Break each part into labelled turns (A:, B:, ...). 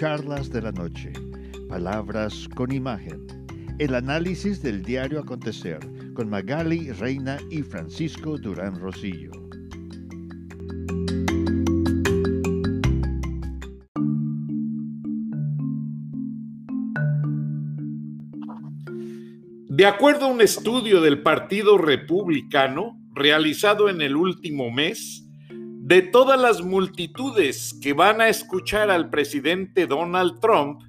A: Charlas de la Noche, Palabras con Imagen, el análisis del diario acontecer con Magali Reina y Francisco Durán Rosillo.
B: De acuerdo a un estudio del Partido Republicano realizado en el último mes, de todas las multitudes que van a escuchar al presidente Donald Trump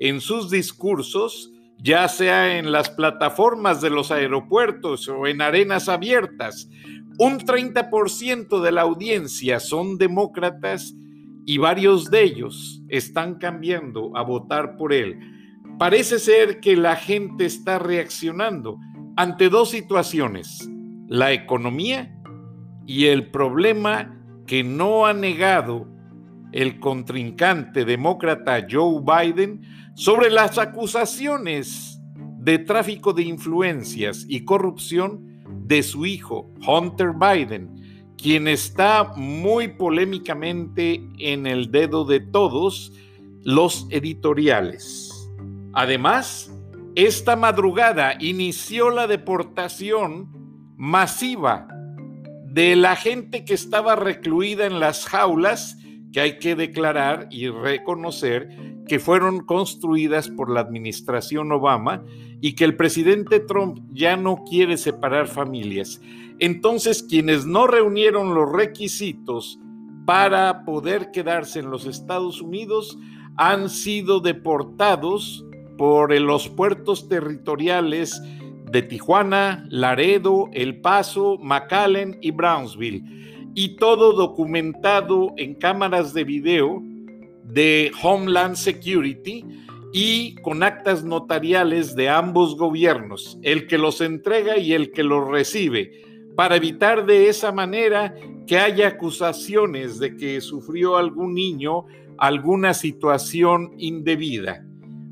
B: en sus discursos, ya sea en las plataformas de los aeropuertos o en arenas abiertas, un 30% de la audiencia son demócratas y varios de ellos están cambiando a votar por él. Parece ser que la gente está reaccionando ante dos situaciones, la economía y el problema que no ha negado el contrincante demócrata Joe Biden sobre las acusaciones de tráfico de influencias y corrupción de su hijo, Hunter Biden, quien está muy polémicamente en el dedo de todos los editoriales. Además, esta madrugada inició la deportación masiva de la gente que estaba recluida en las jaulas, que hay que declarar y reconocer que fueron construidas por la administración Obama y que el presidente Trump ya no quiere separar familias. Entonces, quienes no reunieron los requisitos para poder quedarse en los Estados Unidos han sido deportados por los puertos territoriales de Tijuana, Laredo, El Paso, McAllen y Brownsville. Y todo documentado en cámaras de video de Homeland Security y con actas notariales de ambos gobiernos, el que los entrega y el que los recibe, para evitar de esa manera que haya acusaciones de que sufrió algún niño alguna situación indebida.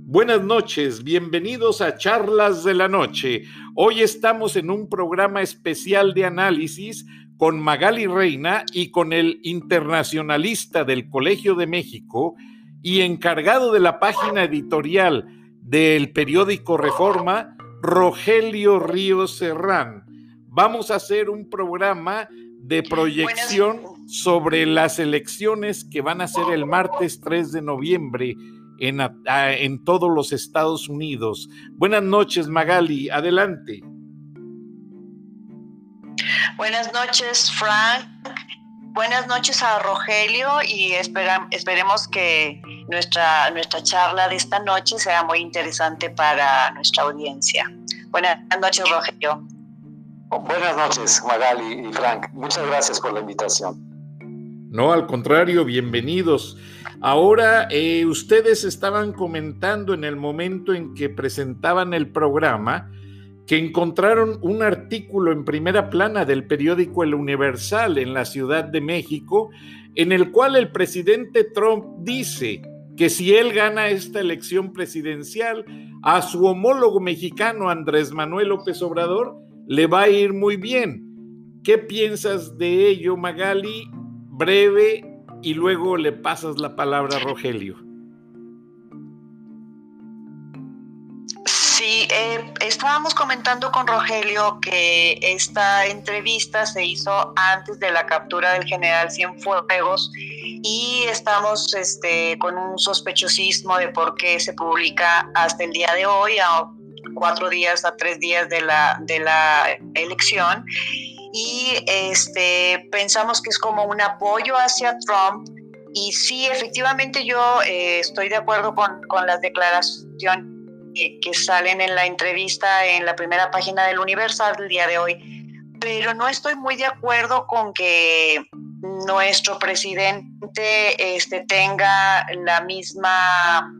B: Buenas noches, bienvenidos a Charlas de la Noche. Hoy estamos en un programa especial de análisis con Magali Reina y con el internacionalista del Colegio de México y encargado de la página editorial del periódico Reforma, Rogelio Ríos Serrán. Vamos a hacer un programa de proyección sobre las elecciones que van a ser el martes 3 de noviembre en, todos los Estados Unidos. Buenas noches, Magali, adelante.
C: Buenas noches, Frank. Buenas noches a Rogelio y esperemos que nuestra, nuestra charla de esta noche sea muy interesante para nuestra audiencia. Buenas noches, Rogelio.
D: Buenas noches, Magali y Frank. Muchas gracias por la invitación.
B: No, al contrario, bienvenidos. Ahora, eh, ustedes estaban comentando en el momento en que presentaban el programa que encontraron un artículo en primera plana del periódico El Universal en la Ciudad de México, en el cual el presidente Trump dice que si él gana esta elección presidencial, a su homólogo mexicano Andrés Manuel López Obrador le va a ir muy bien. ¿Qué piensas de ello, Magali? Breve y luego le pasas la palabra a Rogelio.
C: Sí, eh, estábamos comentando con Rogelio que esta entrevista se hizo antes de la captura del general Cienfuegos y estamos este, con un sospechosismo de por qué se publica hasta el día de hoy, a cuatro días, a tres días de la, de la elección y este, pensamos que es como un apoyo hacia Trump. Y sí, efectivamente yo eh, estoy de acuerdo con, con las declaraciones que, salen en la entrevista en la primera página del Universal del día de hoy, pero no estoy muy de acuerdo con que nuestro presidente este, tenga la misma...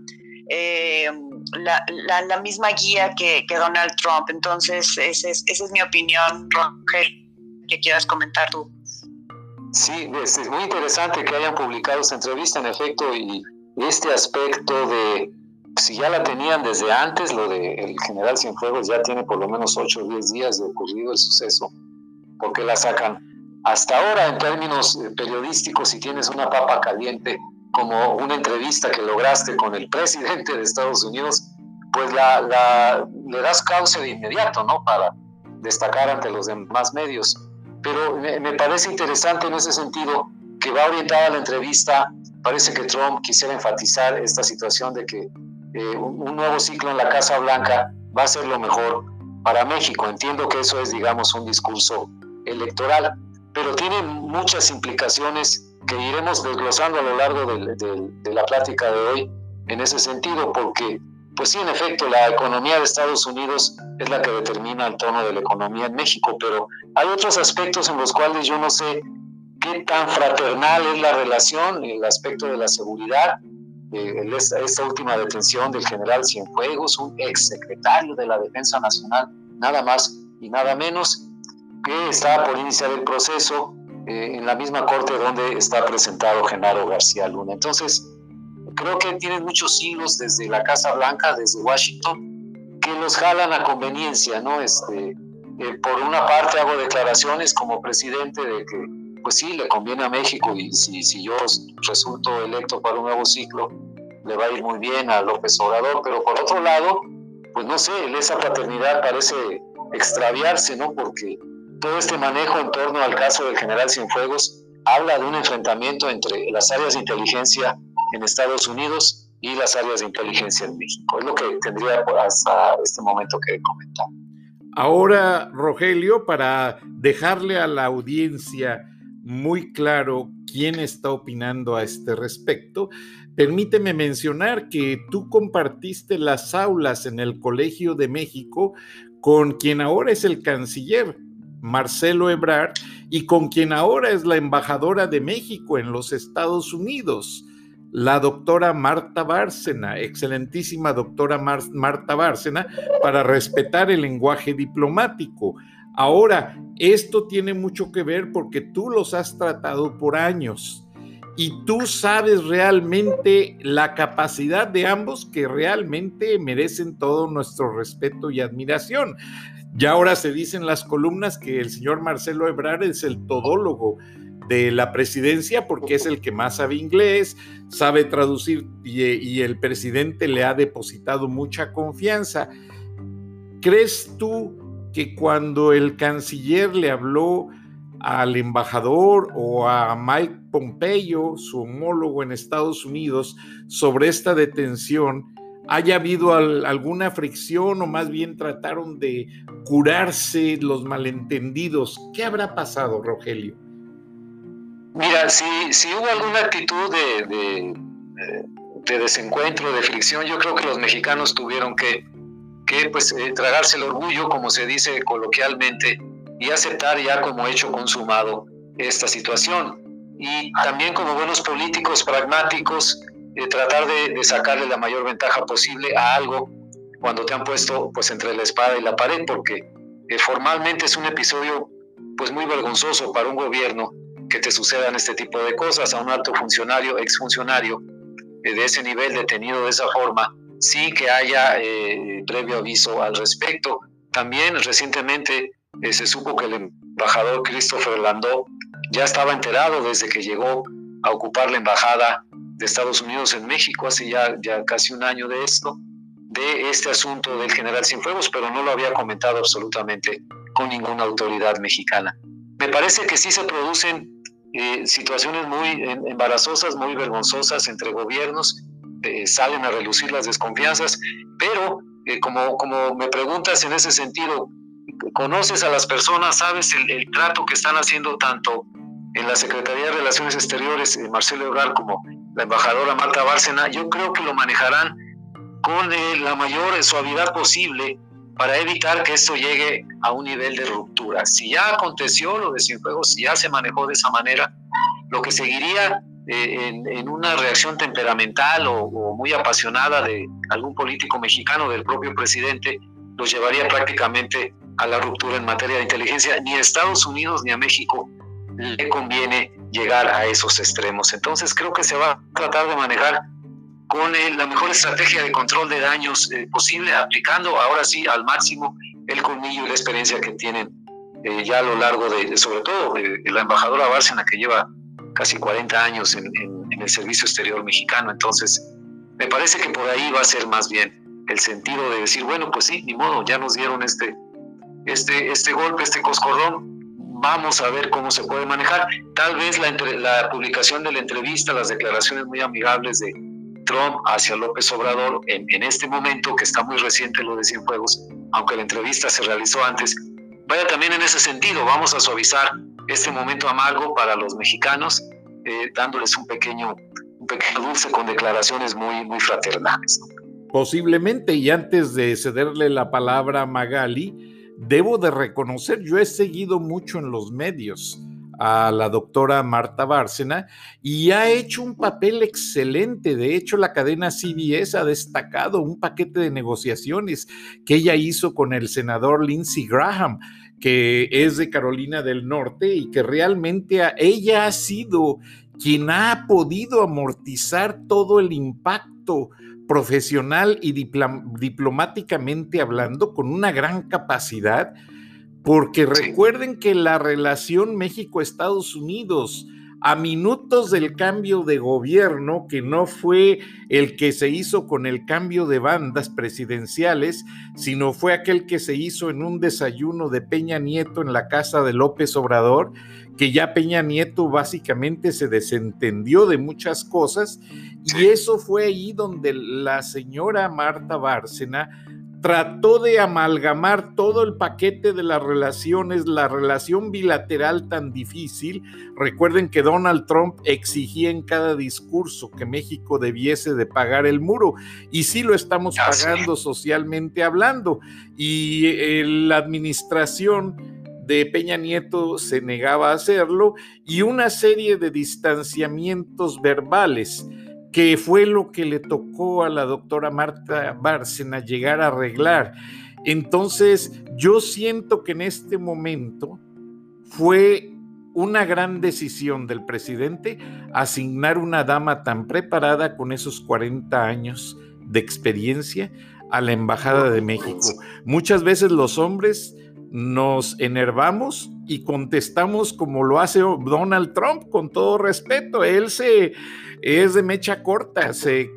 C: Eh, la, la, misma guía que, que, Donald Trump. Entonces, esa es, esa es mi opinión, Roger que quieras comentar tú.
D: Sí, es, muy interesante que hayan publicado esta entrevista, en efecto, y este aspecto de, si ya la tenían desde antes, lo del general Cienfuegos ya tiene por lo menos 8 o 10 días de ocurrido el suceso, ¿por qué la sacan? Hasta ahora, en términos eh, periodísticos, si tienes una papa caliente, como una entrevista que lograste con el presidente de Estados Unidos, pues la, le das cauce de inmediato, ¿no? Para destacar ante los demás medios. Pero me, parece interesante en ese sentido que va orientada la entrevista. Parece que Trump quisiera enfatizar esta situación de que eh, un, nuevo ciclo en la Casa Blanca va a ser lo mejor para México. Entiendo que eso es, digamos, un discurso electoral, pero tiene muchas implicaciones que iremos desglosando a lo largo de, la plática de hoy en ese sentido, porque, pues sí, en efecto, la economía de Estados Unidos es la que determina el tono de la economía en México, pero hay otros aspectos en los cuales yo no sé qué tan fraternal es la relación, el aspecto de la seguridad, eh, esta, última detención del general Cienfuegos, un exsecretario de la Defensa Nacional, nada más y nada menos, que está por iniciar el proceso eh, en la misma corte donde está presentado Genaro García Luna. Entonces, creo que tienen muchos hilos desde la Casa Blanca, desde Washington, que los jalan a conveniencia, ¿no? Este, eh, por una parte hago declaraciones como presidente de que, pues sí, le conviene a México y si, si yo resulto electo para un nuevo ciclo, le va a ir muy bien a López Obrador, pero por otro lado, pues no sé, esa paternidad parece extraviarse, ¿no? Porque todo este manejo en torno al caso del general Cienfuegos habla de un enfrentamiento entre las áreas de inteligencia en Estados Unidos y las áreas de inteligencia en México. Es lo que tendría hasta este momento que comentar.
B: Ahora, Rogelio, para dejarle a la audiencia muy claro quién está opinando a este respecto, permíteme mencionar que tú compartiste las aulas en el Colegio de México con quien ahora es el canciller, Marcelo Ebrard, y con quien ahora es la embajadora de México en los Estados Unidos, la doctora Marta Bárcena, excelentísima doctora Marta Bárcena, para respetar el lenguaje diplomático. Ahora, esto tiene mucho que ver porque tú los has tratado por años y tú sabes realmente la capacidad de ambos que realmente merecen todo nuestro respeto y admiración. Ya ahora se dicen las columnas que el señor Marcelo Ebrard es el todólogo de la presidencia porque es el que más sabe inglés, sabe traducir y, el presidente le ha depositado mucha confianza. ¿Crees tú que cuando el canciller le habló al embajador o a Mike Pompeo, su homólogo en Estados Unidos, sobre esta detención, haya habido alguna fricción o más bien trataron de curarse los malentendidos. ¿Qué habrá pasado, Rogelio?
D: Mira, si, hubo alguna actitud de, de, desencuentro, de fricción, yo creo que los mexicanos tuvieron que, pues, eh, tragarse el orgullo, como se dice coloquialmente, y aceptar ya como hecho consumado esta situación. Y también como buenos políticos pragmáticos, tratar de, sacarle la mayor ventaja posible a algo cuando te han puesto pues entre la espada y la pared, porque eh, formalmente es un episodio pues muy vergonzoso para un gobierno que te sucedan este tipo de cosas a un alto funcionario, exfuncionario eh, de ese nivel detenido de esa forma, sí que haya eh, previo aviso al respecto. También recientemente se supo que el embajador Christopher Landau ya estaba enterado desde que llegó a ocupar la embajada de Estados Unidos en México hace ya, ya casi un año de esto, de este asunto del general Cienfuegos, pero no lo había comentado absolutamente con ninguna autoridad mexicana. Me parece que sí se producen eh, situaciones muy embarazosas, muy vergonzosas entre gobiernos, eh, salen a relucir las desconfianzas, pero eh, como, como me preguntas en ese sentido, conoces a las personas, sabes el, trato que están haciendo tanto en la Secretaría de Relaciones Exteriores, Marcelo Ebrard, como la embajadora Marta Bárcena, yo creo que lo manejarán con la mayor suavidad posible para evitar que esto llegue a un nivel de ruptura. Si ya aconteció lo de Cienfuegos, si ya se manejó de esa manera, lo que seguiría eh, en, una reacción temperamental o, o, muy apasionada de algún político mexicano, del propio presidente, los llevaría prácticamente a la ruptura en materia de inteligencia. Ni a Estados Unidos ni a México le conviene llegar a esos extremos. Entonces creo que se va a tratar de manejar con la mejor estrategia de control de daños eh, posible, aplicando ahora sí al máximo el colmillo y la experiencia que tienen eh, ya a lo largo de, sobre todo, la embajadora Bárcena, que lleva casi 40 años en, el servicio exterior mexicano. Entonces, me parece que por ahí va a ser más bien el sentido de decir, bueno, pues sí, ni modo, ya nos dieron este, este, este golpe, este coscorrón, vamos a ver cómo se puede manejar. Tal vez la, la publicación de la entrevista, las declaraciones muy amigables de Trump hacia López Obrador en, este momento, que está muy reciente lo de Cienfuegos, aunque la entrevista se realizó antes, vaya también en ese sentido, vamos a suavizar este momento amargo para los mexicanos, eh, dándoles un pequeño, un dulce con declaraciones muy, muy fraternales.
B: Posiblemente, y antes de cederle la palabra a Magali, debo de reconocer, yo he seguido mucho en los medios a la doctora Marta Bárcena y ha hecho un papel excelente. De hecho, la cadena CBS ha destacado un paquete de negociaciones que ella hizo con el senador Lindsey Graham que es de Carolina del Norte y que realmente ella ha sido quien ha podido amortizar todo el impacto profesional y diplomáticamente hablando con una gran capacidad, porque recuerden que la relación México-Estados Unidos a minutos del cambio de gobierno, que no fue el que se hizo con el cambio de bandas presidenciales, sino fue aquel que se hizo en un desayuno de Peña Nieto en la casa de López Obrador, que ya Peña Nieto básicamente se desentendió de muchas cosas, y eso fue ahí donde la señora Marta Bárcena trató de amalgamar todo el paquete de las relaciones, la relación bilateral tan difícil. Recuerden que Donald Trump exigía en cada discurso que México debiese de pagar el muro y sí lo estamos pagando socialmente hablando. Y eh, la administración de Peña Nieto se negaba a hacerlo y una serie de distanciamientos verbales que fue lo que le tocó a la doctora Marta Bárcena llegar a arreglar. Entonces, yo siento que en este momento fue una gran decisión del presidente asignar una dama tan preparada con esos 40 años de experiencia a la Embajada de México. Muchas veces los hombres nos enervamos y contestamos como lo hace Donald Trump, con todo respeto. Él se es de mecha corta, se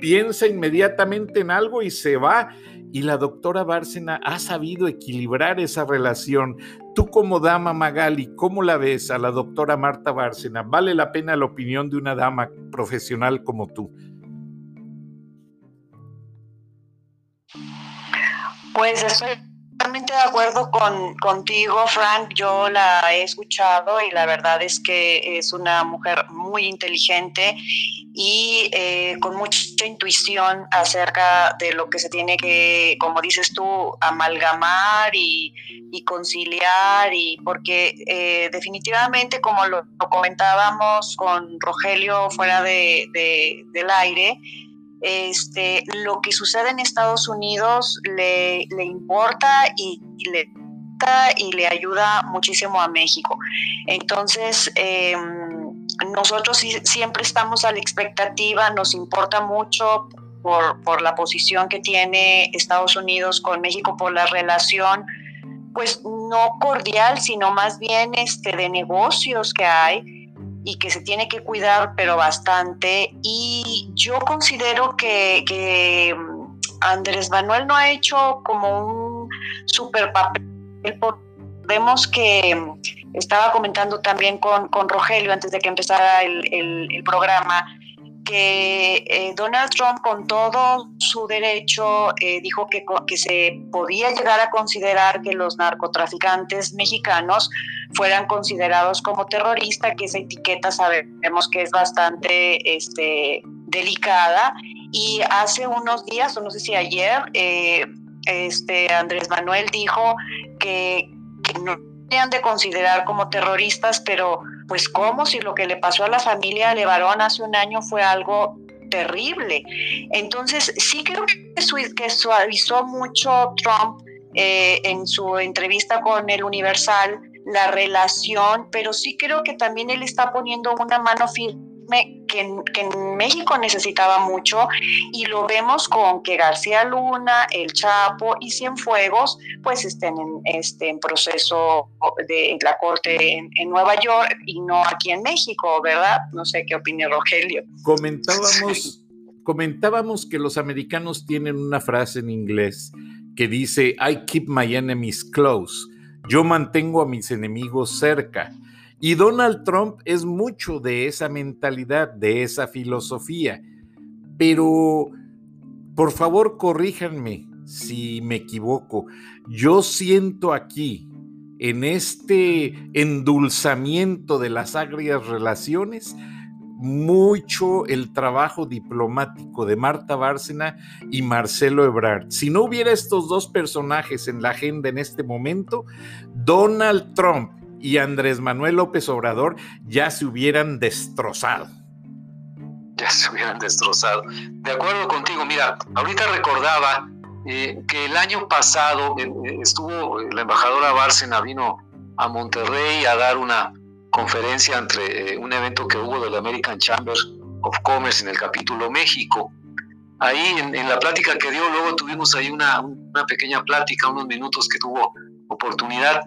B: piensa inmediatamente en algo y se va. Y la doctora Bárcena ha sabido equilibrar esa relación. Tú como dama Magali, ¿cómo la ves a la doctora Marta Bárcena? ¿Vale la pena la opinión de una dama profesional como tú?
C: Pues estoy totalmente de acuerdo con, contigo, Frank. Yo la he escuchado y la verdad es que es una mujer muy inteligente y eh, con mucha intuición acerca de lo que se tiene que, como dices tú, amalgamar y, conciliar, y porque eh, definitivamente, como lo, comentábamos con Rogelio fuera de, del aire, este, lo que sucede en Estados Unidos le, importa y, le y le ayuda muchísimo a México. Entonces, em, nosotros siempre estamos a la expectativa, nos importa mucho por, por, la posición que tiene Estados Unidos con México, por la relación, pues no cordial, sino más bien este, de negocios que hay y que se tiene que cuidar, pero bastante. Y yo considero que, mm, Andrés Manuel no ha hecho como un super papel. Vemos que mm, estaba comentando también con, Rogelio antes de que empezara el programa que eh, Donald Trump con todo su derecho eh, dijo que, que, se podía llegar a considerar que los narcotraficantes mexicanos fueran considerados como terroristas, que esa etiqueta sabemos que es bastante este, delicada. Y hace unos días, o no sé si ayer, eh, este, Andrés Manuel dijo que, que no tenían de considerar como terroristas, pero pues cómo si lo que le pasó a la familia Levarón hace un año fue algo terrible. Entonces, sí creo que, suavizó mucho Trump eh, en su entrevista con el Universal la relación, pero sí creo que también él está poniendo una mano firme que, en México necesitaba mucho y lo vemos con que García Luna, El Chapo y Cienfuegos pues estén en, este, en proceso de la corte en, en, Nueva York y no aquí en México, ¿verdad? No sé qué opina Rogelio.
B: Comentábamos, comentábamos que los americanos tienen una frase en inglés que dice, I keep my enemies close, yo mantengo a mis enemigos cerca. Y Donald Trump es mucho de esa mentalidad, de esa filosofía. Pero, por favor, corríjanme si me equivoco. Yo siento aquí, en este endulzamiento de las agrias relaciones, mucho el trabajo diplomático de Marta Bárcena y Marcelo Ebrard. Si no hubiera estos dos personajes en la agenda en este momento, Donald Trump y Andrés Manuel López Obrador ya se hubieran destrozado.
D: Ya se hubieran destrozado. De acuerdo contigo, mira, ahorita recordaba eh, que el año pasado eh, eh, estuvo la embajadora Bárcena, vino a Monterrey a dar una conferencia entre un evento que hubo del American Chamber of Commerce en el capítulo México. Ahí en, la plática que dio, luego tuvimos ahí una, una pequeña plática, unos minutos que tuvo oportunidad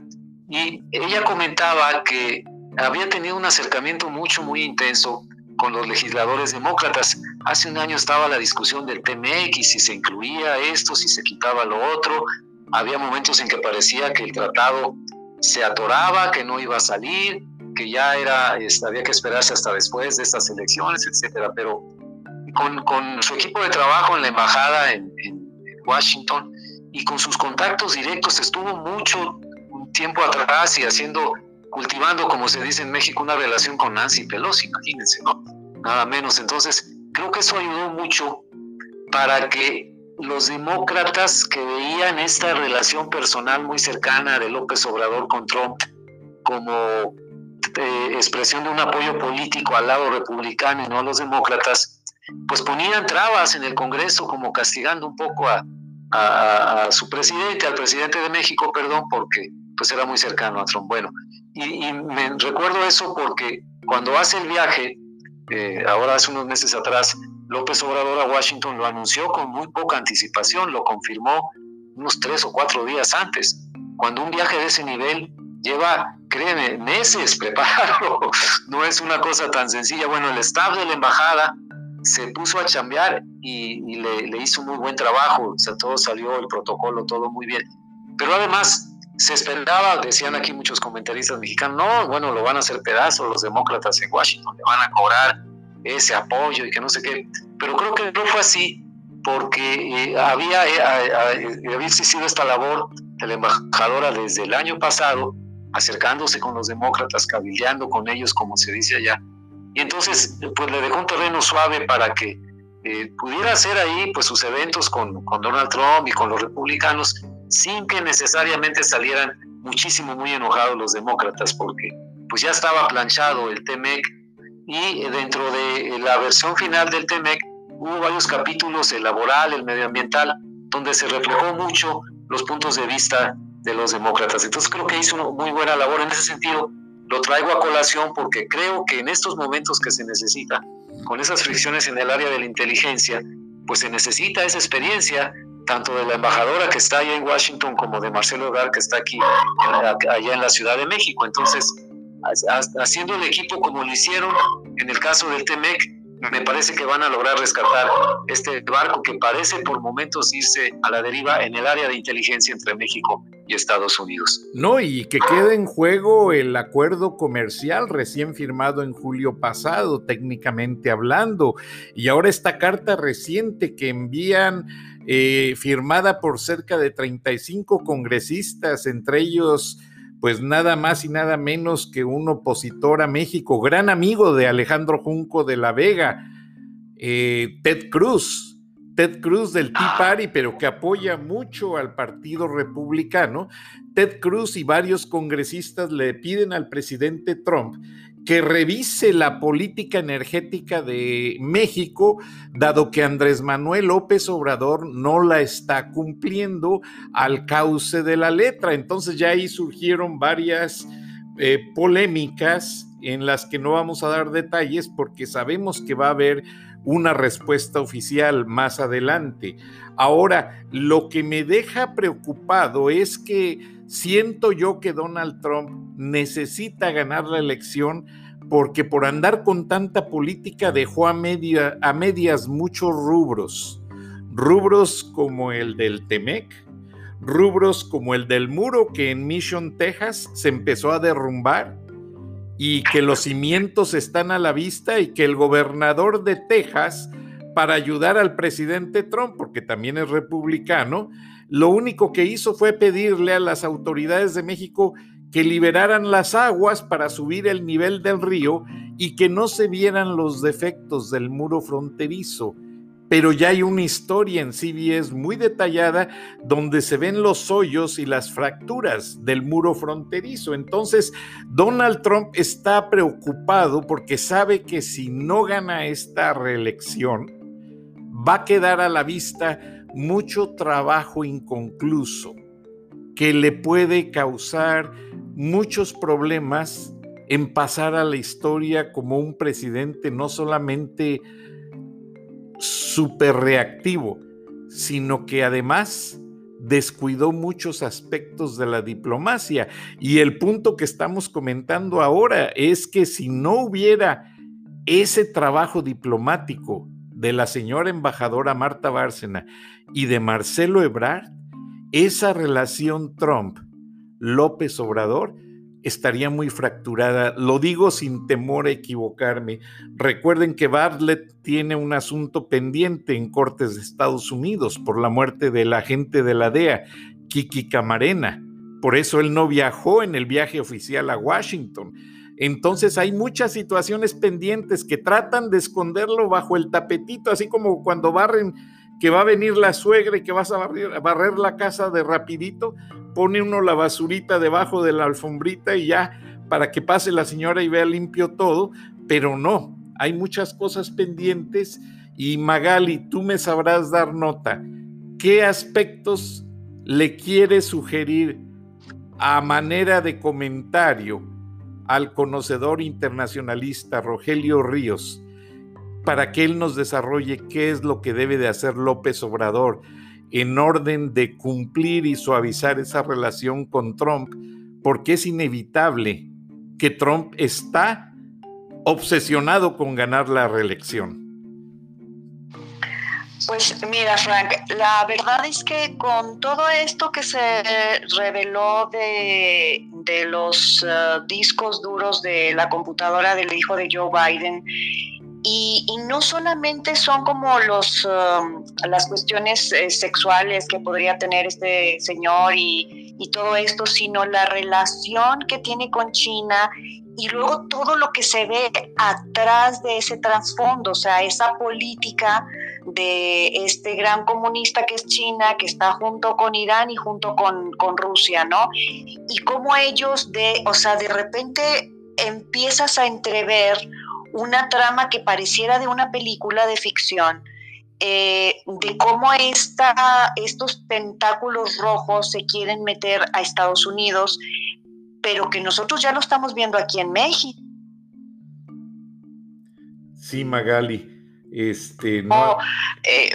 D: y ella comentaba que había tenido un acercamiento mucho, muy intenso con los legisladores demócratas. Hace un año estaba la discusión del TMX, si se incluía esto, si se quitaba lo otro. Había momentos en que parecía que el tratado se atoraba, que no iba a salir, que ya era, este, había que esperarse hasta después de estas elecciones, etcétera. Pero con, con su equipo de trabajo en la embajada en, en Washington y con sus contactos directos estuvo mucho tiempo atrás y haciendo, cultivando, como se dice en México, una relación con Nancy Pelosi, imagínense, ¿no? Nada menos. Entonces, creo que eso ayudó mucho para que los demócratas que veían esta relación personal muy cercana de López Obrador con Trump como eh, expresión de un apoyo político al lado republicano y no a los demócratas, pues ponían trabas en el Congreso como castigando un poco a, a su presidente, al presidente de México, perdón, porque pues era muy cercano a Trump. Bueno, y, me recuerdo eso porque cuando hace el viaje, eh, ahora hace unos meses atrás, López Obrador a Washington lo anunció con muy poca anticipación, lo confirmó unos tres o cuatro días antes. Cuando un viaje de ese nivel lleva, créeme, meses prepararlo, no es una cosa tan sencilla. Bueno, el staff de la embajada se puso a chambear y, le, le, hizo muy buen trabajo, o sea, todo salió, el protocolo, todo muy bien. Pero además, se esperaba, decían aquí muchos comentaristas mexicanos, no, bueno, lo van a hacer pedazos los demócratas en Washington, van a cobrar ese apoyo y que no sé qué. Pero creo que no fue así, porque eh, había, eh, había existido esta labor de la embajadora desde el año pasado, acercándose con los demócratas, cabildeando con ellos, como se dice allá. Y entonces, pues le dejó un terreno suave para que eh, pudiera hacer ahí pues sus eventos con, con Donald Trump y con los republicanos sin que necesariamente salieran muchísimo muy enojados los demócratas, porque pues ya estaba planchado el TEMEC y dentro de la versión final del TEMEC hubo varios capítulos, el laboral, el medioambiental, donde se reflejó mucho los puntos de vista de los demócratas. Entonces creo que hizo una muy buena labor en ese sentido. Lo traigo a colación porque creo que en estos momentos que se necesita, con esas fricciones en el área de la inteligencia, pues se necesita esa experiencia tanto de la embajadora que está allá en Washington como de Marcelo Ebrard que está aquí allá en la Ciudad de México. Entonces, haciendo el equipo como lo hicieron en el caso del TEMEC, me parece que van a lograr rescatar este barco que parece por momentos irse a la deriva en el área de inteligencia entre México y Estados Unidos.
B: No, y que quede en juego el acuerdo comercial recién firmado en julio pasado, técnicamente hablando, y ahora esta carta reciente que envían eh, firmada por cerca de 35 congresistas, entre ellos pues nada más y nada menos que un opositor a México, gran amigo de Alejandro Junco de la Vega, eh, Ted Cruz, Ted Cruz del Tea Party, pero que apoya mucho al Partido Republicano. Ted Cruz y varios congresistas le piden al presidente Trump que revise la política energética de México, dado que Andrés Manuel López Obrador no la está cumpliendo al cauce de la letra. Entonces ya ahí surgieron varias eh, polémicas en las que no vamos a dar detalles porque sabemos que va a haber una respuesta oficial más adelante. Ahora, lo que me deja preocupado es que siento yo que Donald Trump necesita ganar la elección porque por andar con tanta política dejó a, media, a medias muchos rubros. Rubros como el del Temec, rubros como el del muro que en Mission, Texas se empezó a derrumbar y que los cimientos están a la vista y que el gobernador de Texas, para ayudar al presidente Trump, porque también es republicano, lo único que hizo fue pedirle a las autoridades de México que liberaran las aguas para subir el nivel del río y que no se vieran los defectos del muro fronterizo pero ya hay una historia en CBS muy detallada donde se ven los hoyos y las fracturas del muro fronterizo. Entonces, Donald Trump está preocupado porque sabe que si no gana esta reelección, va a quedar a la vista mucho trabajo inconcluso que le puede causar muchos problemas en pasar a la historia como un presidente no solamente súper reactivo, sino que además descuidó muchos aspectos de la diplomacia. Y el punto que estamos comentando ahora es que si no hubiera ese trabajo diplomático de la señora embajadora Marta Bárcena y de Marcelo Ebrard, esa relación Trump-López Obrador estaría muy fracturada. Lo digo sin temor a equivocarme. Recuerden que Bartlett tiene un asunto pendiente en Cortes de Estados Unidos por la muerte del agente de la DEA, Kiki Camarena. Por eso él no viajó en el viaje oficial a Washington. Entonces hay muchas situaciones pendientes que tratan de esconderlo bajo el tapetito, así como cuando barren que va a venir la suegra y que vas a barrer, la casa de rapidito, pone uno la basurita debajo de la alfombrita y ya para que pase la señora y vea limpio todo, pero no, hay muchas cosas pendientes y Magali, tú me sabrás dar nota. ¿Qué aspectos le quiere sugerir a manera de comentario al conocedor internacionalista Rogelio Ríos? para que él nos desarrolle qué es lo que debe de hacer López Obrador en orden de cumplir y suavizar esa relación con Trump, porque es inevitable que Trump está obsesionado con ganar la reelección.
C: Pues mira, Frank, la verdad es que con todo esto que se reveló de, los uh, discos duros de la computadora del hijo de Joe Biden y, no solamente son como los, um, las cuestiones eh, sexuales que podría tener este señor y, y, todo esto, sino la relación que tiene con China y luego todo lo que se ve atrás de ese trasfondo, o sea, esa política de este gran comunista que es China, que está junto con Irán y junto con, con Rusia, ¿no? Y cómo ellos de, o sea, de repente empiezas a entrever una trama que pareciera de una película de ficción, eh, de cómo estos tentáculos rojos se quieren meter a Estados Unidos, pero que nosotros ya lo estamos viendo aquí en México.
B: Sí, Magali. Este, no...
C: Oh, eh,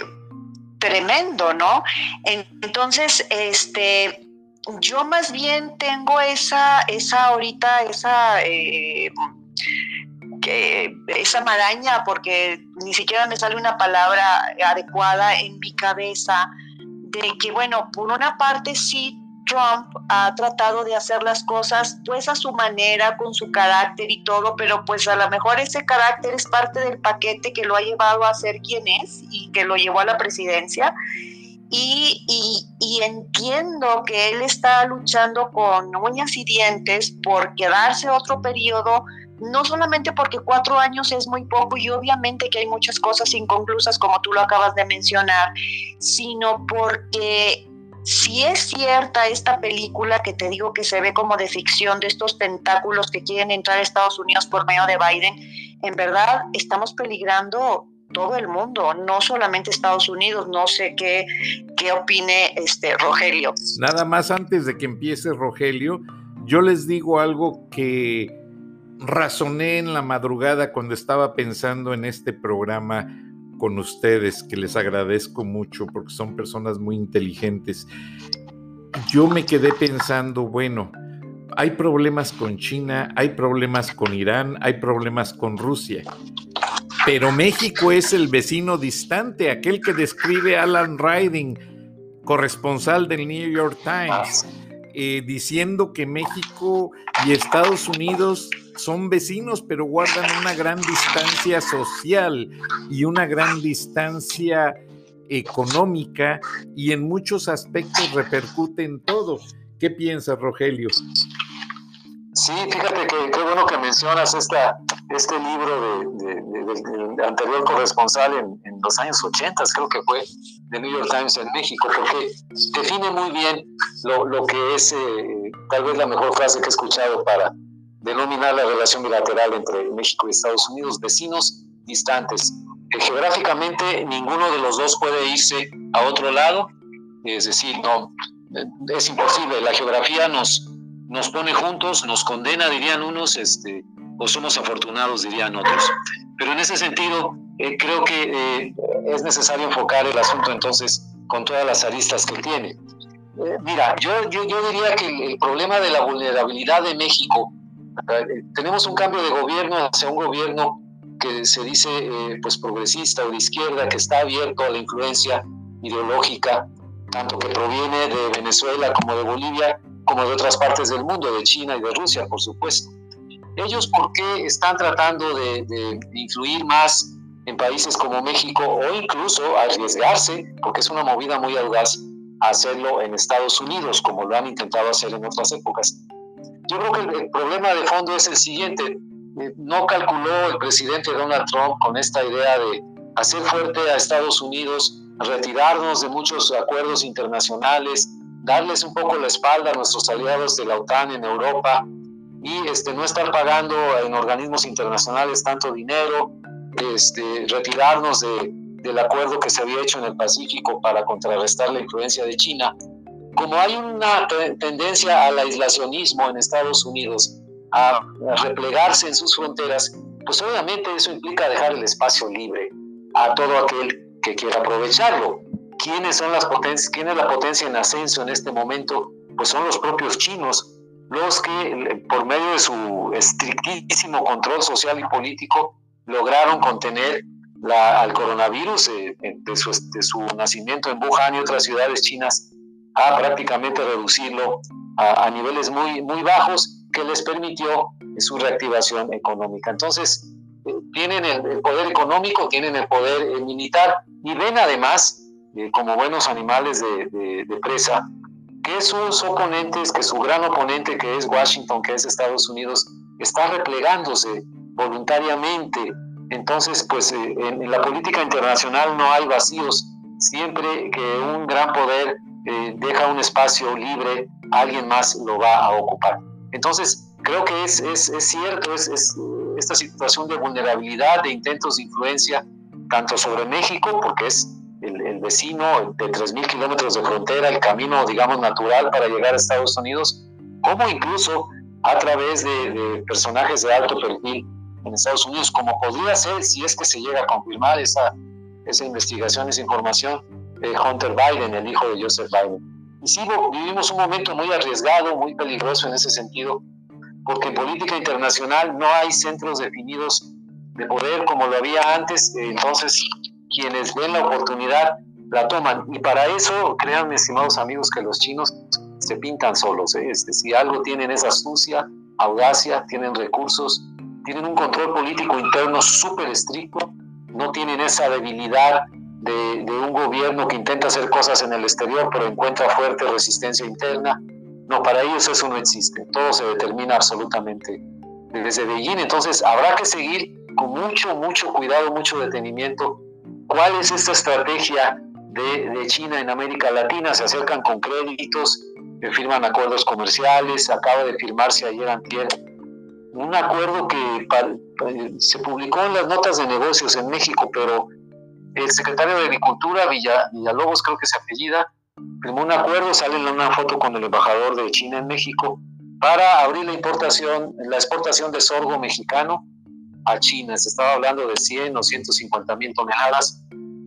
C: tremendo, ¿no? Entonces, este, yo más bien tengo esa, esa ahorita, esa eh, esa maraña, porque ni siquiera me sale una palabra adecuada en mi cabeza, de que, bueno, por una parte sí, Trump ha tratado de hacer las cosas pues a su manera, con su carácter y todo, pero pues a lo mejor ese carácter es parte del paquete que lo ha llevado a ser quien es y que lo llevó a la presidencia. Y, y, y, entiendo que él está luchando con uñas y dientes por quedarse otro periodo no solamente porque cuatro años es muy poco y obviamente que hay muchas cosas inconclusas como tú lo acabas de mencionar, sino porque si es cierta esta película que te digo que se ve como de ficción de estos tentáculos que quieren entrar a Estados Unidos por medio de Biden, en verdad estamos peligrando todo el mundo, no solamente Estados Unidos. No sé qué, qué opine este Rogelio.
B: Nada más antes de que empiece Rogelio, yo les digo algo que razoné en la madrugada cuando estaba pensando en este programa con ustedes, que les agradezco mucho porque son personas muy inteligentes. Yo me quedé pensando, bueno, hay problemas con China, hay problemas con Irán, hay problemas con Rusia. Pero México es el vecino distante, aquel que describe Alan Riding, corresponsal del New York Times, eh, diciendo que México y Estados Unidos son vecinos, pero guardan una gran distancia social y una gran distancia económica y en muchos aspectos repercute en todo. ¿Qué piensas, Rogelio?
D: Sí, fíjate que qué bueno que mencionas esta, este libro de, del anterior corresponsal en, los años 80, creo que fue, de New York Times en México, porque define muy bien lo, que es eh, tal vez la mejor frase que he escuchado para denominar la relación bilateral entre México y Estados Unidos, vecinos distantes. Que geográficamente ninguno de los dos puede irse a otro lado, es decir, no, es imposible, la geografía nos, nos pone juntos, nos condena, dirían unos, este, o somos afortunados, dirían otros. Pero en ese sentido, eh, creo que eh, es necesario enfocar el asunto entonces con todas las aristas que tiene. Eh, mira, yo, yo, yo, diría que el, problema de la vulnerabilidad de México, tenemos un cambio de gobierno hacia un gobierno que se dice pues progresista o de izquierda, que está abierto a la influencia ideológica, tanto que proviene de Venezuela como de Bolivia, como de otras partes del mundo, de China y de Rusia, por supuesto. Ellos, ¿por qué están tratando de, influir más en países como México o incluso arriesgarse, porque es una movida muy audaz, a hacerlo en Estados Unidos, como lo han intentado hacer en otras épocas? Yo creo que el, problema de fondo es el siguiente. Eh, no calculó el presidente Donald Trump con esta idea de hacer fuerte a Estados Unidos, retirarnos de muchos acuerdos internacionales, darles un poco la espalda a nuestros aliados de la OTAN en Europa y este, no estar pagando en organismos internacionales tanto dinero, este, retirarnos de, del acuerdo que se había hecho en el Pacífico para contrarrestar la influencia de China. Como hay una tendencia al aislacionismo en Estados Unidos, a, replegarse en sus fronteras, pues obviamente eso implica dejar el espacio libre a todo aquel que quiera aprovecharlo. ¿Quiénes son las potencias? ¿Quién es la potencia en ascenso en este momento? Pues son los propios chinos, los que por medio de su estrictísimo control social y político lograron contener la, al coronavirus eh, de, su, de, su, nacimiento en Wuhan y otras ciudades chinas a prácticamente reducirlo a, niveles muy, muy bajos que les permitió su reactivación económica. Entonces, eh, tienen el, poder económico, tienen el poder eh, militar y ven además eh, como buenos animales de, presa, que sus oponentes, que su gran oponente que es Washington, que es Estados Unidos, está replegándose voluntariamente. Entonces, pues en, la política internacional no hay vacíos. Siempre que un gran poder eh, deja un espacio libre, alguien más lo va a ocupar. Entonces, creo que es, cierto, es, es, esta situación de vulnerabilidad, de intentos de influencia, tanto sobre México, porque es el, vecino de 3.000 kilómetros de frontera, el camino, digamos, natural para llegar a Estados Unidos, como incluso a través de, personajes de alto perfil en Estados Unidos, como podría ser si es que se llega a confirmar esa, investigación, esa información, Hunter Biden, el hijo de Joseph Biden. Y sí, vivimos un momento muy arriesgado, muy peligroso en ese sentido, porque en política internacional no hay centros definidos de poder como lo había antes, entonces quienes ven la oportunidad la toman. Y para eso, créanme, estimados amigos, que los chinos se pintan solos. ¿eh? Es decir, algo tienen esa astucia, audacia, tienen recursos, tienen un control político interno súper estricto, no tienen esa debilidad de, de, un gobierno que intenta hacer cosas en el exterior pero encuentra fuerte resistencia interna. No, para ellos eso no existe. Todo se determina absolutamente desde Beijing. Entonces habrá que seguir con mucho, mucho cuidado, mucho detenimiento ¿Cuál es esta estrategia de, China en América Latina? Se acercan con créditos, firman acuerdos comerciales, acaba de firmarse ayer antier un acuerdo que se publicó en las notas de negocios en México, pero el secretario de Agricultura, Villalobos creo que se apellida, firmó un acuerdo, sale en una foto con el embajador de China en México, para abrir la importación, la exportación de sorgo mexicano a China. Se estaba hablando de 100 o 150 mil toneladas,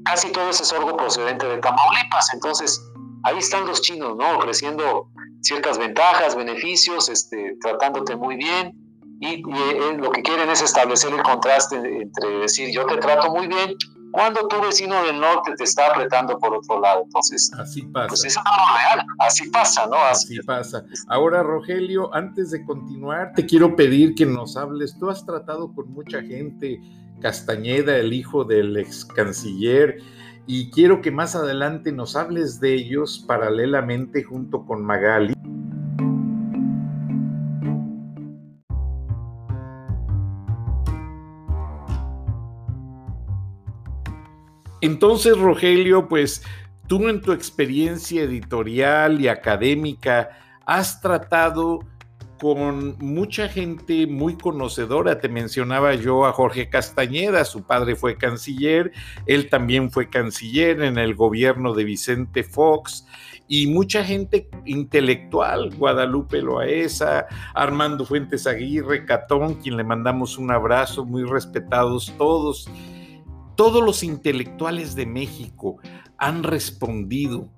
D: casi todo ese sorgo procedente de Tamaulipas. Entonces, ahí están los chinos, ¿no? Ofreciendo ciertas ventajas, beneficios, este, tratándote muy bien. Y, eh, lo que quieren es establecer el contraste entre decir, yo te trato muy bien, cuando tu vecino del norte te está apretando por otro lado. Entonces,
B: así pasa.
D: Pues eso es real, así pasa, ¿no?
B: Así, pasa. Ahora, Rogelio, antes de continuar, te quiero pedir que nos hables. Tú has tratado con mucha gente, Castañeda, el hijo del ex canciller, y quiero que más adelante nos hables de ellos paralelamente junto con Magali. Entonces, Rogelio, pues tú en tu experiencia editorial y académica has tratado con mucha gente muy conocedora. Te mencionaba yo a Jorge Castañeda, su padre fue canciller, él también fue canciller en el gobierno de Vicente Fox y mucha gente intelectual, Guadalupe Loaesa, Armando Fuentes Aguirre, Catón, quien le mandamos un abrazo, muy respetados todos. Todos los intelectuales de México han respondido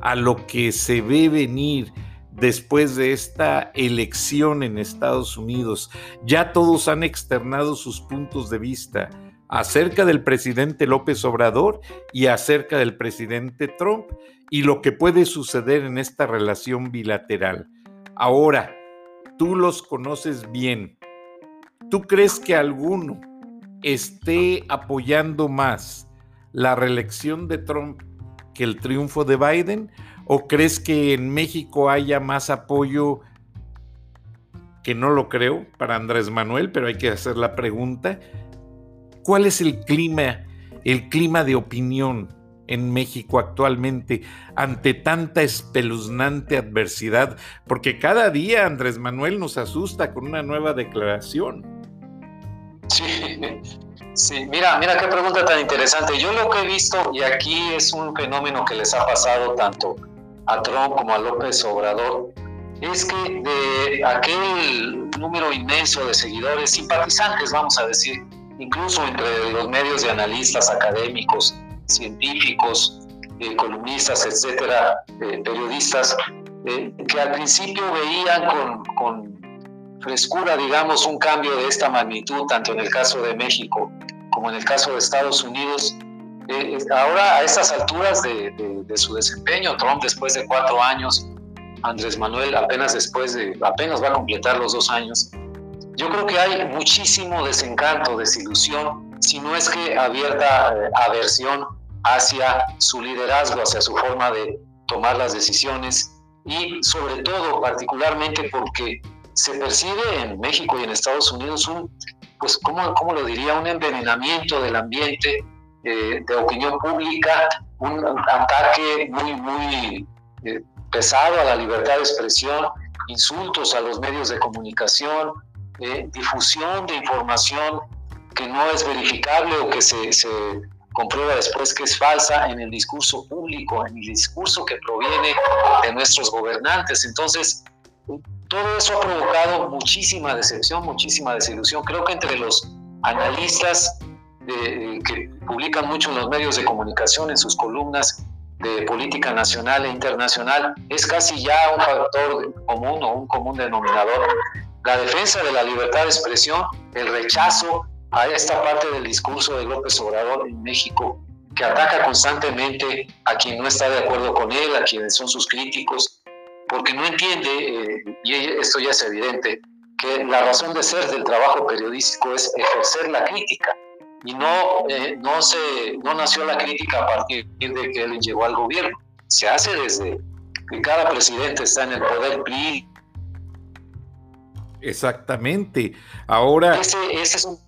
B: a lo que se ve venir después de esta elección en Estados Unidos. Ya todos han externado sus puntos de vista acerca del presidente López Obrador y acerca del presidente Trump y lo que puede suceder en esta relación bilateral. Ahora, tú los conoces bien. ¿Tú crees que alguno esté apoyando más la reelección de Trump que el triunfo de Biden? ¿O crees que en México haya más apoyo, que no lo creo, para Andrés Manuel, pero hay que hacer la pregunta? ¿Cuál es el clima, el clima de opinión en México actualmente ante tanta espeluznante adversidad? Porque cada día Andrés Manuel nos asusta con una nueva declaración.
D: Sí, Sí, mira, mira qué pregunta tan interesante. Yo lo que he visto, y aquí es un fenómeno que les ha pasado tanto a Trump como a López Obrador, es que de aquel número inmenso de seguidores, simpatizantes, vamos a decir, incluso entre los medios de analistas académicos, científicos, eh, columnistas, etcétera, eh, periodistas, eh, que al principio veían con, con frescura, digamos, un cambio de esta magnitud, tanto en el caso de México como en el caso de Estados Unidos. Eh, ahora, a estas alturas de, su desempeño, Trump después de cuatro años, Andrés Manuel apenas después de, apenas va a completar los dos años, yo creo que hay muchísimo desencanto, desilusión, si no es que abierta eh, aversión hacia su liderazgo, hacia su forma de tomar las decisiones y sobre todo particularmente porque se percibe en México y en Estados Unidos un, pues, ¿cómo, cómo lo diría? Un envenenamiento del ambiente eh, de opinión pública, un ataque muy, muy eh, pesado a la libertad de expresión, insultos a los medios de comunicación, eh, difusión de información que no es verificable o que se, se comprueba después que es falsa en el discurso público, en el discurso que proviene de nuestros gobernantes. Entonces, todo eso ha provocado muchísima decepción, muchísima desilusión. Creo que entre los analistas eh, que publican mucho en los medios de comunicación, en sus columnas de política nacional e internacional, es casi ya un factor común o un común denominador. La defensa de la libertad de expresión, el rechazo a esta parte del discurso de López Obrador en México, que ataca constantemente a quien no está de acuerdo con él, a quienes son sus críticos, porque no entiende, eh, y esto ya es evidente, que la razón de ser del trabajo periodístico es ejercer la crítica. Y no, eh, no, se, no nació la crítica a partir de que él llegó al gobierno. Se hace desde que cada presidente está en el poder
B: Exactamente. Ahora.
D: Ese, es un.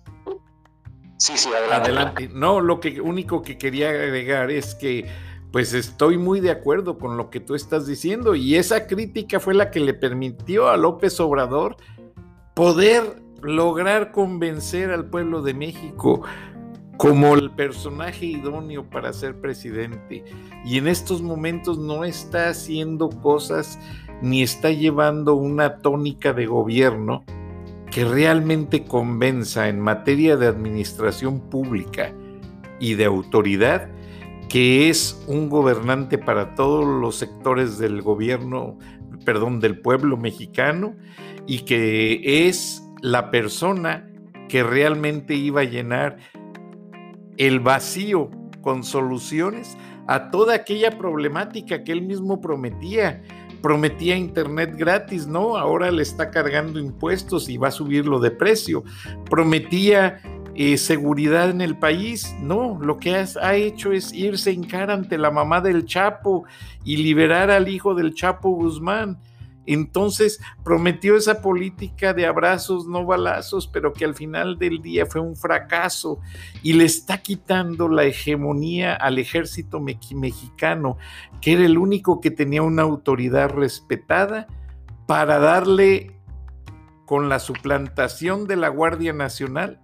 B: Sí, sí, adelante. adelante. No, lo que único que quería agregar es que pues estoy muy de acuerdo con lo que tú estás diciendo y esa crítica fue la que le permitió a López Obrador poder lograr convencer al pueblo de México como el personaje idóneo para ser presidente. Y en estos momentos no está haciendo cosas ni está llevando una tónica de gobierno que realmente convenza en materia de administración pública y de autoridad que es un gobernante para todos los sectores del gobierno, perdón, del pueblo mexicano y que es la persona que realmente iba a llenar el vacío con soluciones a toda aquella problemática que él mismo prometía. Prometía internet gratis, ¿no? Ahora le está cargando impuestos y va a subirlo de precio. Prometía eh, seguridad en el país. No, lo que ha hecho es irse en cara ante la mamá del Chapo y liberar al hijo del Chapo Guzmán. Entonces prometió esa política de abrazos, no balazos, pero que al final del día fue un fracaso y le está quitando la hegemonía al ejército mexicano, que era el único que tenía una autoridad respetada, para darle con la suplantación de la Guardia Nacional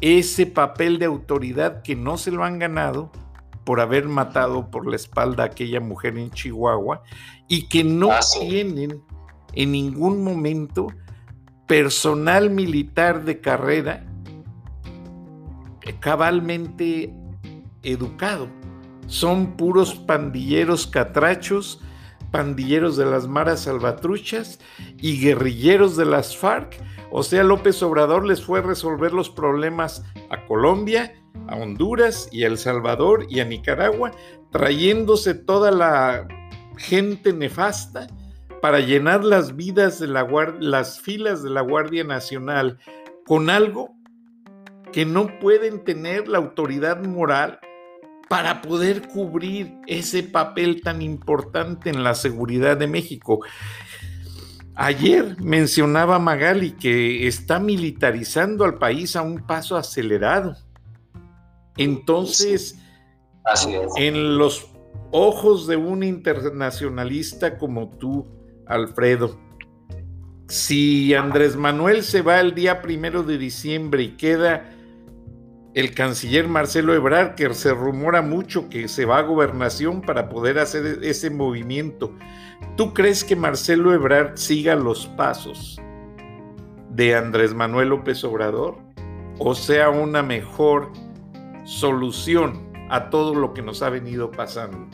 B: ese papel de autoridad que no se lo han ganado por haber matado por la espalda a aquella mujer en Chihuahua y que no ah, tienen en ningún momento personal militar de carrera cabalmente educado. Son puros pandilleros catrachos, pandilleros de las maras salvatruchas y guerrilleros de las FARC o sea, López Obrador les fue a resolver los problemas a Colombia, a Honduras y a El Salvador y a Nicaragua, trayéndose toda la gente nefasta para llenar las vidas de la las filas de la Guardia Nacional con algo que no pueden tener la autoridad moral para poder cubrir ese papel tan importante en la seguridad de México. Ayer mencionaba Magali que está militarizando al país a un paso acelerado. Entonces, en los ojos de un internacionalista como tú, Alfredo, si Andrés Manuel se va el día primero de diciembre y queda el canciller Marcelo Ebrard, que se rumora mucho que se va a gobernación para poder hacer ese movimiento, ¿Tú crees que Marcelo Ebrard siga los pasos de Andrés Manuel López Obrador o sea una mejor solución a todo lo que nos ha venido pasando?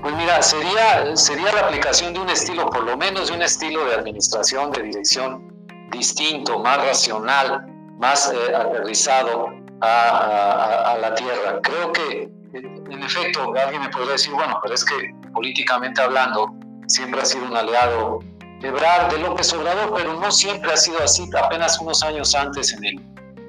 D: Pues mira, sería, sería la aplicación de un estilo, por lo menos de un estilo de administración, de dirección distinto, más racional, más eh, aterrizado a, a, la tierra. Creo que, en efecto, alguien me podría decir, bueno, pero es que políticamente hablando, siempre ha sido un aliado de Brad, de López Obrador, pero no siempre ha sido así. Apenas unos años antes, en el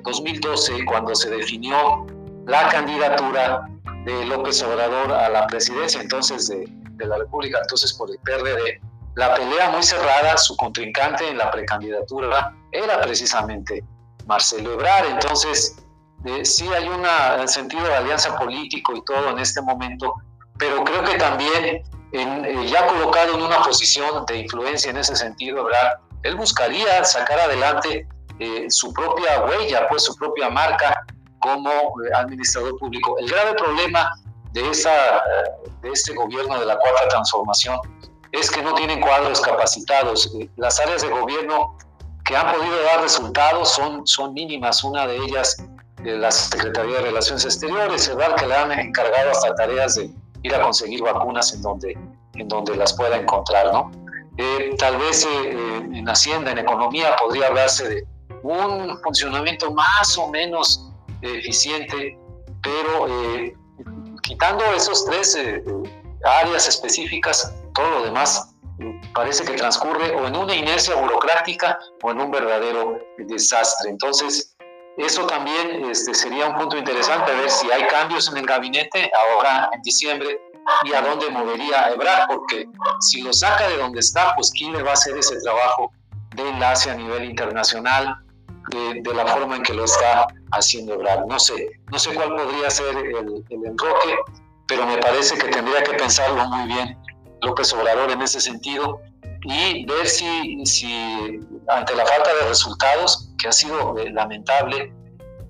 D: 2012, cuando se definió la candidatura de López Obrador a la presidencia entonces de, de la República, entonces por el PRD, la pelea muy cerrada, su contrincante en la precandidatura era precisamente Marcelo Ebrard. Entonces, eh, sí hay un sentido de alianza político y todo en este momento, pero creo que también eh, ya colocado en una posición de influencia en ese sentido, ¿verdad? él buscaría sacar adelante eh, su propia huella, pues su propia marca como eh, administrador público. El grave problema de, esa, de este gobierno de la cuarta transformación es que no tienen cuadros capacitados. Las áreas de gobierno que han podido dar resultados son, son mínimas. Una de ellas, la Secretaría de Relaciones Exteriores, ¿verdad? que le han encargado hasta tareas de ir a conseguir vacunas en donde, en donde las pueda encontrar, ¿no? Eh, tal vez eh, en Hacienda, en Economía, podría hablarse de un funcionamiento más o menos eficiente, pero eh, quitando esos tres áreas específicas, todo lo demás parece que transcurre o en una inercia burocrática o en un verdadero desastre. Entonces, eso también este, sería un punto interesante, ver si hay cambios en el gabinete ahora en diciembre y a dónde movería Ebrard, porque si lo saca de donde está, pues quién le va a hacer ese trabajo de enlace a nivel internacional, de, la forma en que lo está haciendo Ebrard. No sé, no sé cuál podría ser el, el enroque, pero me parece que tendría que pensarlo muy bien López Obrador en ese sentido y ver si, ante la falta de resultados, que ha sido eh, lamentable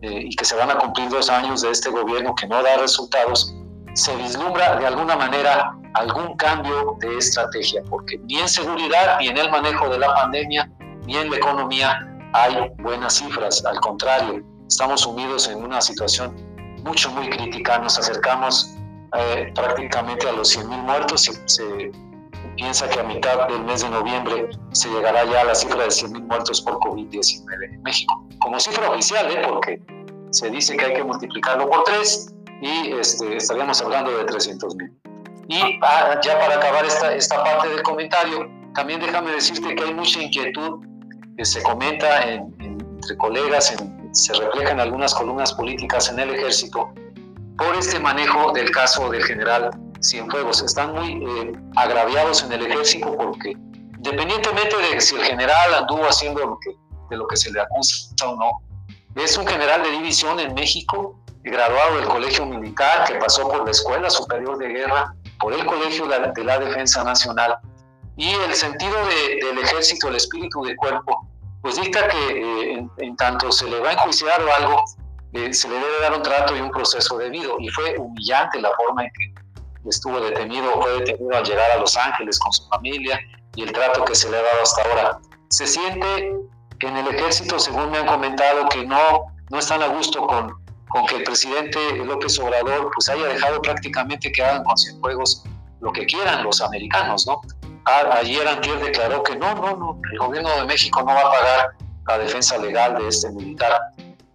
D: eh, y que se van a cumplir dos años de este gobierno que no da resultados, se vislumbra de alguna manera algún cambio de estrategia, porque ni en seguridad, ni en el manejo de la pandemia, ni en la economía hay buenas cifras. Al contrario, estamos sumidos en una situación mucho, muy crítica. Nos acercamos eh, prácticamente a los 100.000 muertos. Se, piensa que a mitad del mes de noviembre se llegará ya a la cifra de 100.000 muertos por COVID-19 en México. Como cifra oficial, ¿eh? porque se dice que hay que multiplicarlo por tres y este, estaríamos hablando de 300.000. Y ah, ya para acabar esta, esta parte del comentario, también déjame decirte que hay mucha inquietud que se comenta entre colegas, se refleja en algunas columnas políticas en el ejército por este manejo del caso del general Cienfuegos. Están muy eh, agraviados en el ejército porque independientemente de si el general anduvo haciendo lo que, de lo que se le acusa o no, es un general de división en México, graduado del Colegio Militar, que pasó por la Escuela Superior de Guerra, por el Colegio de la, Defensa Nacional. Y el sentido del ejército, el espíritu de cuerpo, pues dicta que eh, en, tanto se le va a enjuiciar o algo, eh, se le debe dar un trato y un proceso debido. Y fue humillante la forma en que estuvo detenido, fue detenido al llegar a Los Ángeles con su familia y el trato que se le ha dado hasta ahora. Se siente en el ejército, según me han comentado, que no, no están a gusto con, con que el presidente López Obrador pues haya dejado prácticamente que hagan con Cienfuegos lo que quieran los americanos, ¿no? ayer Antier declaró que no, no, no, el gobierno de México no va a pagar la defensa legal de este militar,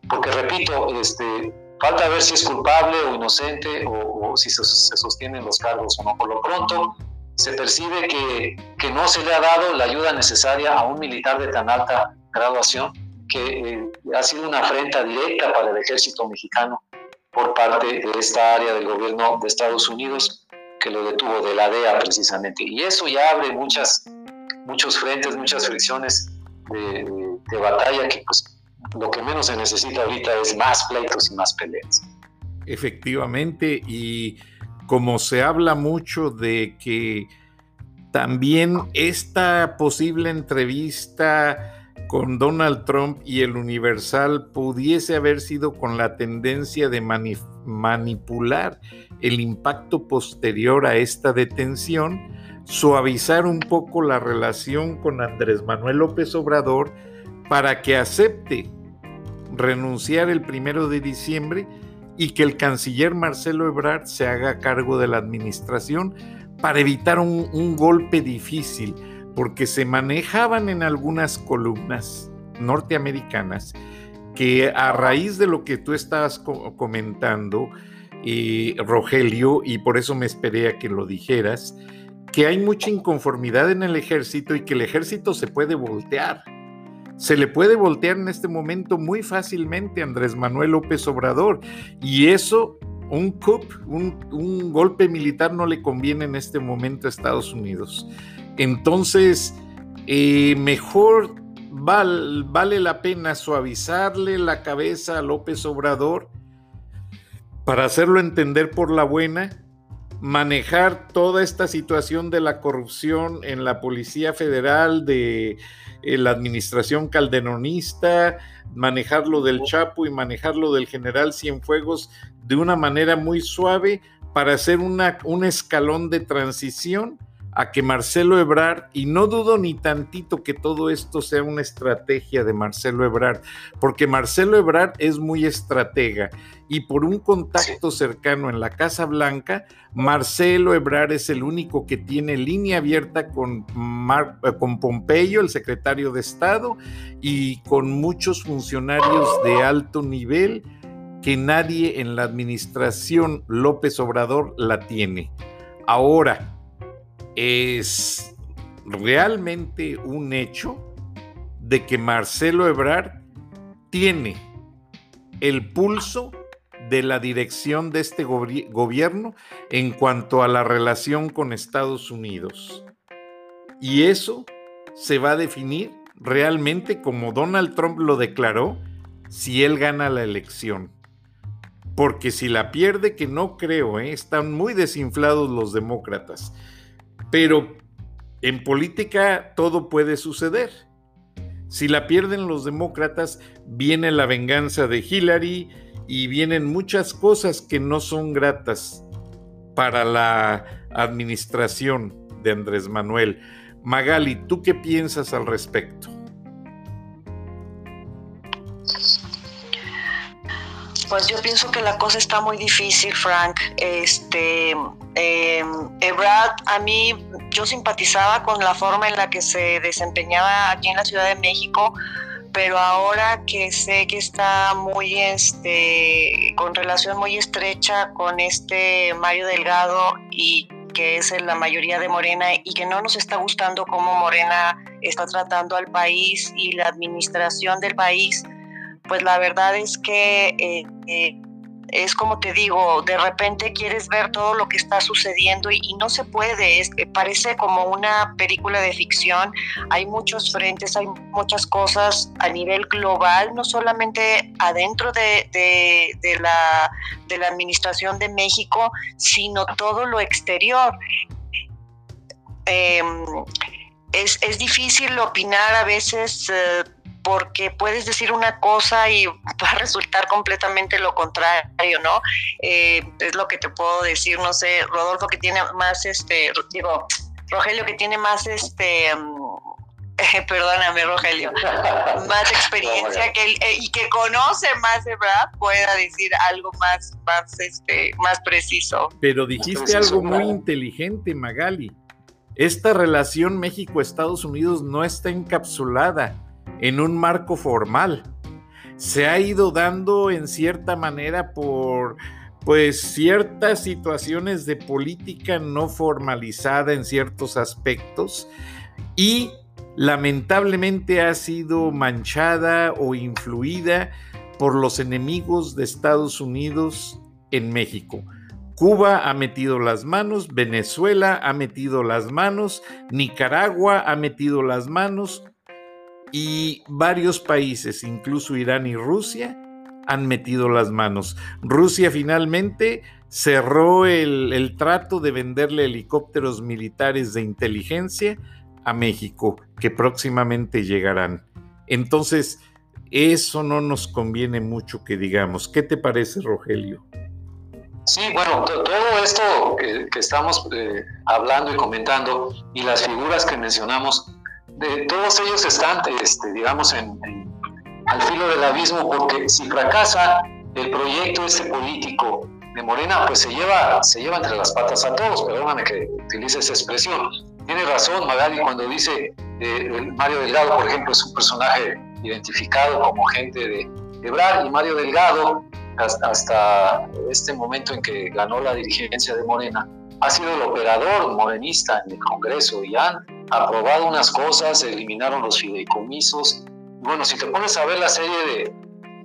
D: porque repito, este, falta ver si es culpable o inocente o, si se, sostienen los cargos o no. Por lo pronto, se percibe que, que, no se le ha dado la ayuda necesaria a un militar de tan alta graduación, que eh, ha sido una afrenta directa para el ejército mexicano por parte de esta área del gobierno de Estados Unidos que lo detuvo de la DEA precisamente. Y eso ya abre muchas, muchos frentes, muchas fricciones de, de batalla que pues lo que menos se necesita ahorita es más pleitos y más peleas.
B: Efectivamente, y como se habla mucho de que también esta posible entrevista con Donald Trump y el Universal pudiese haber sido con la tendencia de manipular el impacto posterior a esta detención, suavizar un poco la relación con Andrés Manuel López Obrador para que acepte renunciar el primero de diciembre y que el canciller Marcelo Ebrard se haga cargo de la administración para evitar un, golpe difícil, porque se manejaban en algunas columnas norteamericanas que a raíz de lo que tú estabas comentando, eh, Rogelio, y por eso me esperé a que lo dijeras, que hay mucha inconformidad en el ejército y que el ejército se puede voltear. Se le puede voltear en este momento muy fácilmente a Andrés Manuel López Obrador. Y eso, un coup, un, golpe militar no le conviene en este momento a Estados Unidos. Entonces, eh, mejor vale la pena suavizarle la cabeza a López Obrador para hacerlo entender por la buena, manejar toda esta situación de la corrupción en la Policía Federal, de eh, la administración calderonista, manejarlo del Chapo y manejarlo del general Cienfuegos de una manera muy suave para hacer una, un escalón de transición a que Marcelo Ebrard, y no dudo ni tantito que todo esto sea una estrategia de Marcelo Ebrard, porque Marcelo Ebrard es muy estratega y por un contacto cercano en la Casa Blanca, Marcelo Ebrard es el único que tiene línea abierta con, eh, con Pompeyo, el secretario de Estado, y con muchos funcionarios de alto nivel que nadie en la administración López Obrador la tiene. Ahora, es realmente un hecho de que Marcelo Ebrard tiene el pulso de la dirección de este gobierno en cuanto a la relación con Estados Unidos. Y eso se va a definir realmente como Donald Trump lo declaró si él gana la elección. Porque si la pierde, que no creo, ¿eh? están muy desinflados los demócratas. Pero en política todo puede suceder. Si la pierden los demócratas, viene la venganza de Hillary y vienen muchas cosas que no son gratas para la administración de Andrés Manuel. Magali, ¿tú qué piensas al respecto?
C: Pues yo pienso que la cosa está muy difícil, Frank. Este, eh, a mí yo simpatizaba con la forma en la que se desempeñaba aquí en la Ciudad de México, pero ahora que sé que está muy, este, con relación muy estrecha con este Mario Delgado y que es la mayoría de Morena y que no nos está gustando cómo Morena está tratando al país y la administración del país, pues la verdad es que eh, eh, es como te digo, de repente quieres ver todo lo que está sucediendo y, no se puede, es, eh, parece como una película de ficción, hay muchos frentes, hay muchas cosas a nivel global, no solamente adentro de, la, de la administración de México, sino todo lo exterior. Em, es, es, difícil opinar a veces eh, porque puedes decir una cosa y va a resultar completamente lo contrario, ¿no? Eh, es lo que te puedo decir, no sé, Rodolfo que tiene más, este, digo, Rogelio que tiene más, este, perdóname Rogelio, más experiencia que él, eh, y que conoce más de verdad pueda decir algo más, más, este, más preciso.
B: Pero dijiste algo muy inteligente, Magali. Esta relación México-Estados Unidos no está encapsulada en un marco formal. Se ha ido dando en cierta manera por pues ciertas situaciones de política no formalizada en ciertos aspectos y lamentablemente ha sido manchada o influida por los enemigos de Estados Unidos en México. Cuba ha metido las manos, Venezuela ha metido las manos, Nicaragua ha metido las manos, y varios países, incluso Irán y Rusia, han metido las manos. Rusia finalmente cerró el, trato de venderle helicópteros militares de inteligencia a México, que próximamente llegarán. Entonces, eso no nos conviene mucho que digamos. ¿Qué te parece, Rogelio?
D: Sí, bueno, todo esto que, estamos eh, hablando y comentando y las figuras que mencionamos de, todos ellos están, este, digamos, en, al filo del abismo, porque si fracasa el proyecto este político de Morena, pues se lleva, se lleva entre las patas a todos, perdóname que utilice esa expresión. Tiene razón Magali cuando dice eh, Mario Delgado, por ejemplo, es un personaje identificado como gente de Ebrar y Mario Delgado, hasta, hasta este momento en que ganó la dirigencia de Morena, ha sido el operador morenista en el Congreso y han aprobado unas cosas, eliminaron los fideicomisos. Bueno, si te pones a ver la serie de,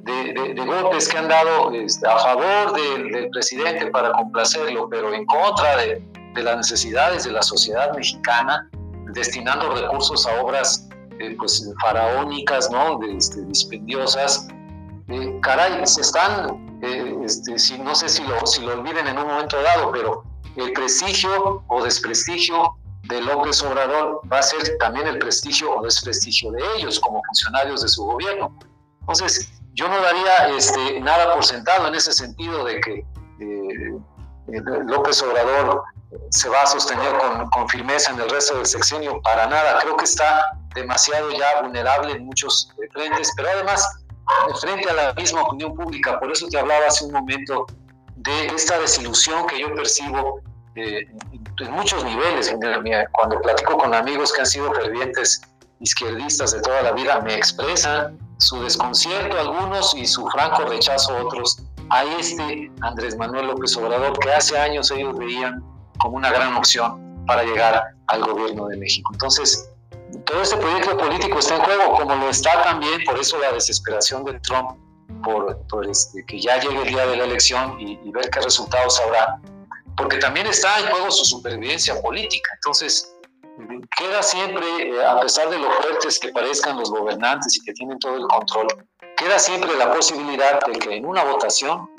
D: de, golpes que han dado a favor del, presidente para complacerlo, pero en contra de, las necesidades de la sociedad mexicana, destinando recursos a obras eh, pues, faraónicas, ¿no? Este, dispendiosas, eh, caray, se están, eh, este, si, no sé si lo, si lo olviden en un momento dado, pero el prestigio o desprestigio de López Obrador va a ser también el prestigio o desprestigio de ellos como funcionarios de su gobierno. Entonces, yo no daría este, nada por sentado en ese sentido de que eh, eh, López Obrador se va a sostener con, firmeza en el resto del sexenio, para nada. Creo que está demasiado ya vulnerable en muchos frentes, pero además, frente a la misma opinión pública, por eso te hablaba hace un momento de esta desilusión que yo percibo en muchos niveles. Cuando platico con amigos que han sido fervientes izquierdistas de toda la vida, me expresan su desconcierto algunos y su franco rechazo otros a este Andrés Manuel López Obrador que hace años ellos veían como una gran opción para llegar al gobierno de México. Entonces, todo este proyecto político está en juego, como lo está también, por eso la desesperación de Trump por, este, que ya llegue el día de la elección y, ver qué resultados habrá, porque también está en juego su supervivencia política. Entonces, queda siempre, eh, a pesar de lo fuertes que parezcan los gobernantes y que tienen todo el control, queda siempre la posibilidad de que en una votación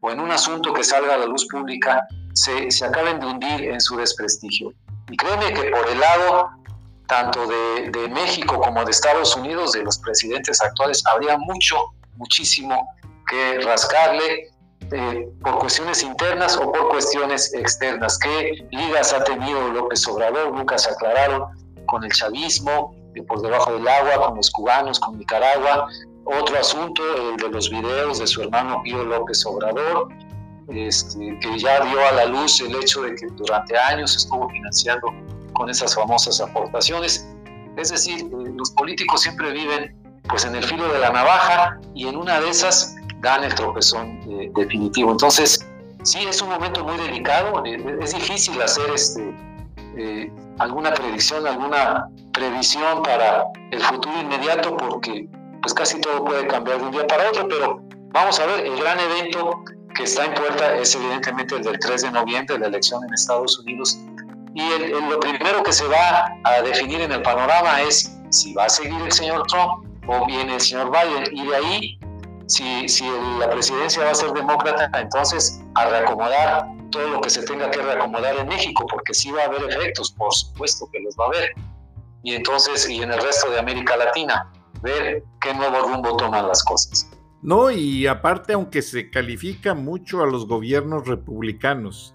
D: o en un asunto que salga a la luz pública se, se acaben de hundir en su desprestigio. Y créeme que por el lado tanto de, de, México como de Estados Unidos, de los presidentes actuales, habría mucho muchísimo que rascarle eh, por cuestiones internas o por cuestiones externas. ¿Qué ligas ha tenido López Obrador? Nunca se aclararon con el chavismo, por debajo del agua, con los cubanos, con Nicaragua. Otro asunto, el de los videos de su hermano Pío López Obrador, este, que ya dio a la luz el hecho de que durante años estuvo financiando con esas famosas aportaciones. Es decir, eh, los políticos siempre viven pues en el filo de la navaja y en una de esas dan el tropezón eh, definitivo. Entonces, sí, es un momento muy delicado, eh, es difícil hacer este, alguna predicción, alguna previsión para el futuro inmediato porque pues casi todo puede cambiar de un día para otro, pero vamos a ver, el gran evento que está en puerta es evidentemente el del 3 de noviembre, la elección en Estados Unidos. Y lo primero que se va a definir en el panorama es si va a seguir el señor Trump o bien el señor Biden. Y de ahí, si, si la presidencia va a ser demócrata, entonces a reacomodar todo lo que se tenga que reacomodar en México, porque sí va a haber efectos, por supuesto que los va a haber. Y entonces, y en el resto de América Latina, ver qué nuevo rumbo toman las cosas.
B: No, y aparte, aunque se califica mucho a los gobiernos republicanos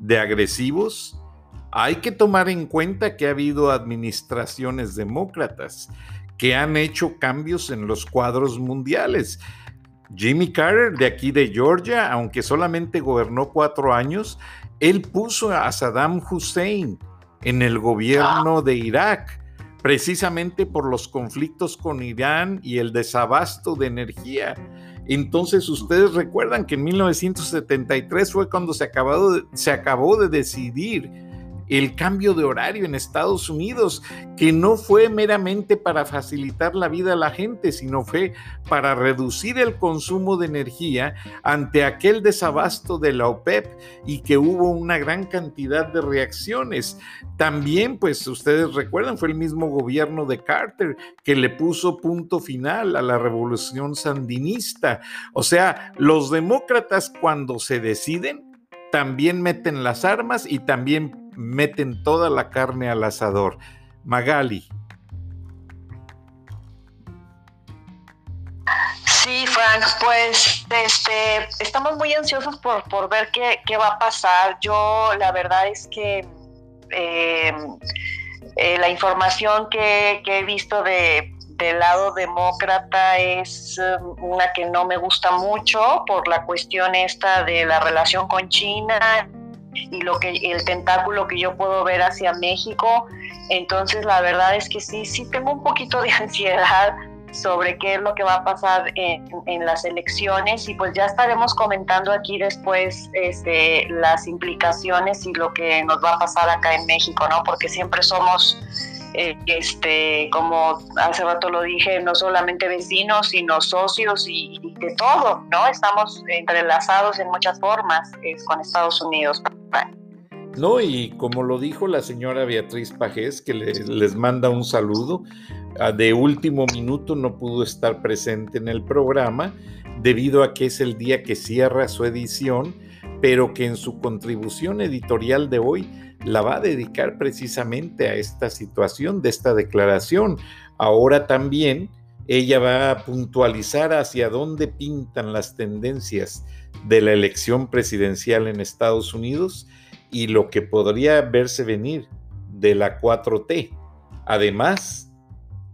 B: de agresivos, hay que tomar en cuenta que ha habido administraciones demócratas que han hecho cambios en los cuadros mundiales. Jimmy Carter, de aquí de Georgia, aunque solamente gobernó cuatro años, él puso a Saddam Hussein en el gobierno de Irak precisamente por los conflictos con Irán y el desabasto de energía. Entonces ustedes recuerdan que en 1973 fue cuando se, se acabó de decidir el cambio de horario en Estados Unidos, que no fue meramente para facilitar la vida a la gente, sino fue para reducir el consumo de energía ante aquel desabasto de la OPEP y que hubo una gran cantidad de reacciones. También, pues ustedes recuerdan, fue el mismo gobierno de Carter que le puso punto final a la revolución sandinista. O sea, los demócratas cuando se deciden, también meten las armas y también meten toda la carne al asador. Magali.
C: Sí, Frank, pues este, estamos muy ansiosos por, por ver qué, qué, va a pasar. Yo la verdad es que eh, eh, la información que, que, he visto de, del lado demócrata es um, una que no me gusta mucho por la cuestión esta de la relación con China y lo que el tentáculo que yo puedo ver hacia México. Entonces, la verdad es que sí, sí tengo un poquito de ansiedad sobre qué es lo que va a pasar en, en, las elecciones y pues ya estaremos comentando aquí después este, las implicaciones y lo que nos va a pasar acá en México, ¿no? Porque siempre somos eh, este, como hace rato lo dije, no solamente vecinos, sino socios y, de todo, ¿no? Estamos entrelazados en muchas formas con Estados Unidos.
B: No, y como lo dijo la señora Beatriz Pajés, que les manda un saludo, ah, de último minuto no pudo estar presente en el programa debido a que es el día que cierra su edición, pero que en su contribución editorial de hoy la va a dedicar precisamente a esta situación de esta declaración. Ahora también ella va a puntualizar hacia dónde pintan las tendencias de la elección presidencial en Estados Unidos y lo que podría verse venir de la 4T. Además,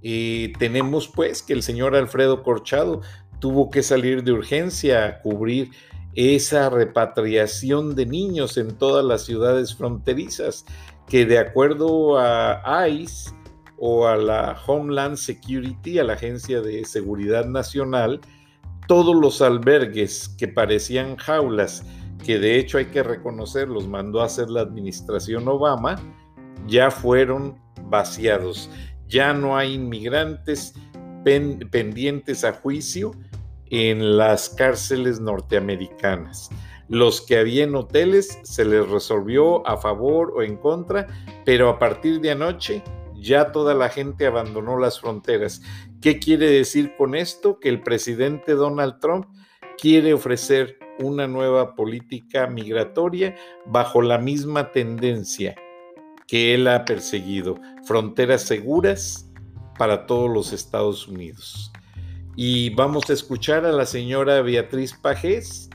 B: eh, tenemos pues que el señor Alfredo Corchado tuvo que salir de urgencia a cubrir esa repatriación de niños en todas las ciudades fronterizas, que de acuerdo a ICE o a la Homeland Security, a la Agencia de Seguridad Nacional, todos los albergues que parecían jaulas, que de hecho hay que reconocer, los mandó a hacer la administración Obama, ya fueron vaciados. Ya no hay inmigrantes pendientes a juicio en las cárceles norteamericanas. Los que había en hoteles se les resolvió a favor o en contra, pero a partir de anoche ya toda la gente abandonó las fronteras. ¿Qué quiere decir con esto? Que el presidente Donald Trump quiere ofrecer una nueva política migratoria bajo la misma tendencia que él ha perseguido, fronteras seguras para todos los Estados Unidos y vamos a escuchar a la señora Beatriz Pajés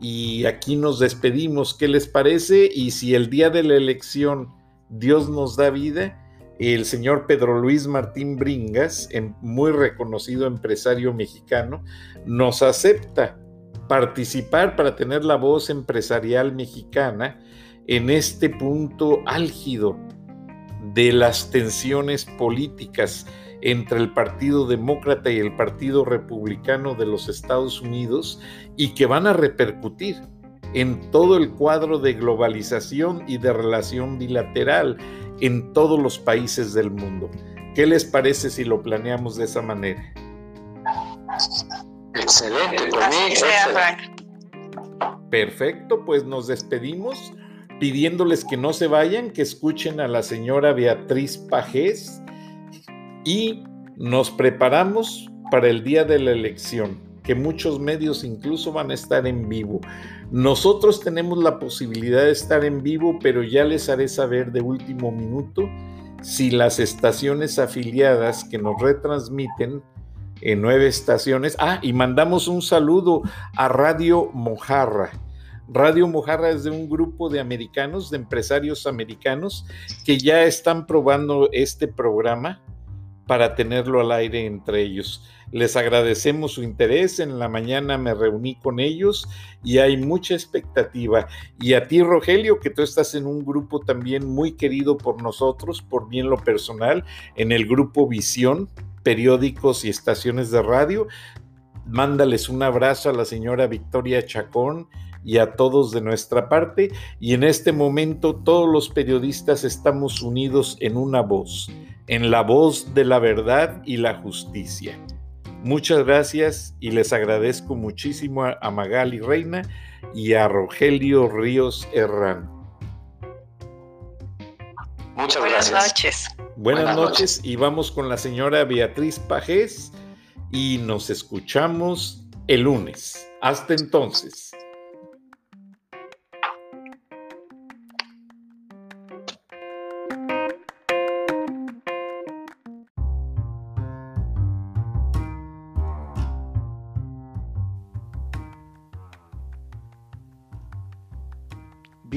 B: y aquí nos despedimos. ¿Qué les parece? Y si el día de la elección Dios nos da vida, el señor Pedro Luis Martín Bringas, em, muy reconocido empresario mexicano, nos acepta participar para tener la voz empresarial mexicana en este punto álgido de las tensiones políticas entre el Partido Demócrata y el Partido Republicano de los Estados Unidos y que van a repercutir en todo el cuadro de globalización y de relación bilateral en todos los países del mundo. ¿Qué les parece si lo planeamos de esa manera?
D: Excelente, por
B: Perfecto, pues nos despedimos pidiéndoles que no se vayan, que escuchen a la señora Beatriz Pajés y nos preparamos para el día de la elección, que muchos medios incluso van a estar en vivo. Nosotros tenemos la posibilidad de estar en vivo, pero ya les haré saber de último minuto si las estaciones afiliadas que nos retransmiten en nueve estaciones. Ah, y mandamos un saludo a Radio Mojarra. Radio Mojarra es de un grupo de americanos, de empresarios americanos, que ya están probando este programa para tenerlo al aire entre ellos. Les agradecemos su interés. En la mañana me reuní con ellos y hay mucha expectativa. Y a ti, Rogelio, que tú estás en un grupo también muy querido por nosotros, por bien lo personal, en el grupo Visión, periódicos y estaciones de radio. Mándales un abrazo a la señora Victoria Chacón y a todos de nuestra parte. Y en este momento todos los periodistas estamos unidos en una voz, en la voz de la verdad y la justicia. Muchas gracias y les agradezco muchísimo a Magali Reina y a Rogelio Ríos Herrán.
C: Muchas Buenas noches.
B: Buenas, noches. y vamos con la señora Beatriz Pajés y nos escuchamos el lunes. Hasta entonces.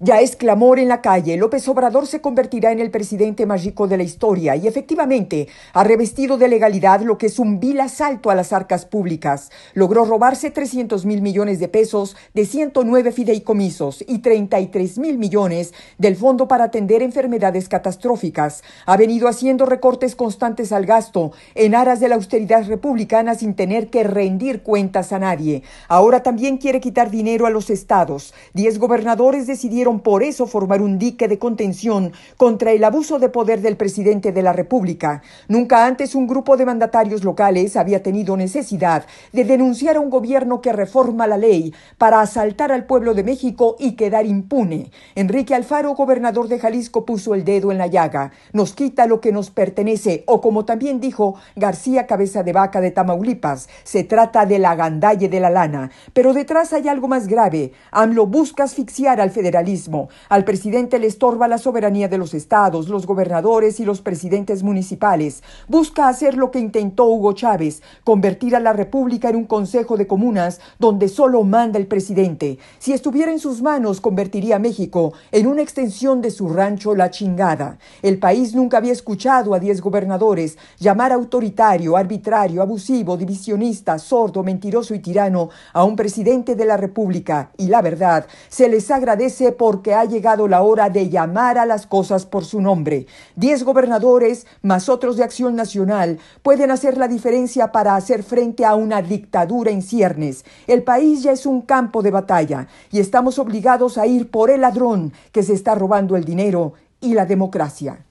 E: Ya es clamor en la calle. López Obrador se convertirá en el presidente más rico de la historia y efectivamente ha revestido de legalidad lo que es un vil asalto a las arcas públicas. Logró robarse 300 mil millones de pesos de 109 fideicomisos y 33 mil millones del Fondo para atender enfermedades catastróficas. Ha venido haciendo recortes constantes al gasto en aras de la austeridad republicana sin tener que rendir cuentas a nadie. Ahora también quiere quitar dinero a los estados. Diez gobernadores decidieron por eso formar un dique de contención contra el abuso de poder del presidente de la República. Nunca antes un grupo de mandatarios locales había tenido necesidad de denunciar a un gobierno que reforma la ley para asaltar al pueblo de México y quedar impune. Enrique Alfaro, gobernador de Jalisco, puso el dedo en la llaga. Nos quita lo que nos pertenece, o como también dijo García Cabeza de Vaca de Tamaulipas, se trata de la gandalle de la lana. Pero detrás hay algo más grave. AMLO busca asfixiar al federalismo al presidente le estorba la soberanía de los estados, los gobernadores y los presidentes municipales. Busca hacer lo que intentó Hugo Chávez, convertir a la República en un consejo de comunas donde solo manda el presidente. Si estuviera en sus manos, convertiría a México en una extensión de su rancho La Chingada. El país nunca había escuchado a diez gobernadores llamar autoritario, arbitrario, abusivo, divisionista, sordo, mentiroso y tirano a un presidente de la República. Y la verdad, se les agradece por porque ha llegado la hora de llamar a las cosas por su nombre. Diez gobernadores, más otros de Acción Nacional, pueden hacer la diferencia para hacer frente a una dictadura en ciernes. El país ya es un campo de batalla y estamos obligados a ir por el ladrón que se está robando el dinero y la democracia.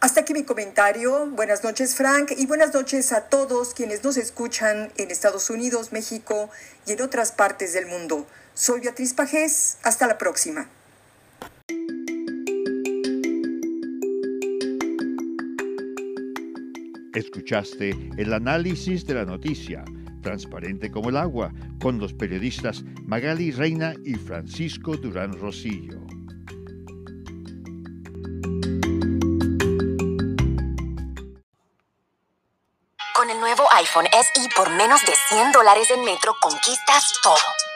F: Hasta aquí mi comentario. Buenas noches, Frank, y buenas noches a todos quienes nos escuchan en Estados Unidos, México y en otras partes del mundo. Soy Beatriz Pajés. Hasta la próxima.
A: Escuchaste el análisis de la noticia, transparente como el agua, con los periodistas Magali Reina y Francisco Durán Rosillo.
G: Con el nuevo iPhone SE por menos de 100 dólares en Metro conquistas todo.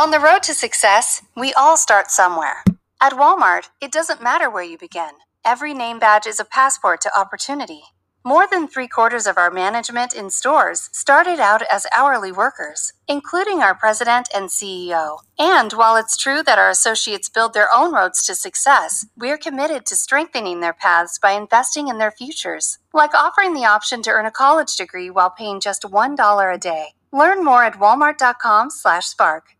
H: On the road to success, we all start somewhere. At Walmart, it doesn't matter where you begin. Every name badge is a passport to opportunity. More than three quarters of our management in stores started out as hourly workers, including our president and CEO. And while it's true that our associates build their own roads to success, we're committed to strengthening their paths by investing in their futures, like offering the option to earn a college degree while paying just $1 a day. Learn more at walmart.com/spark.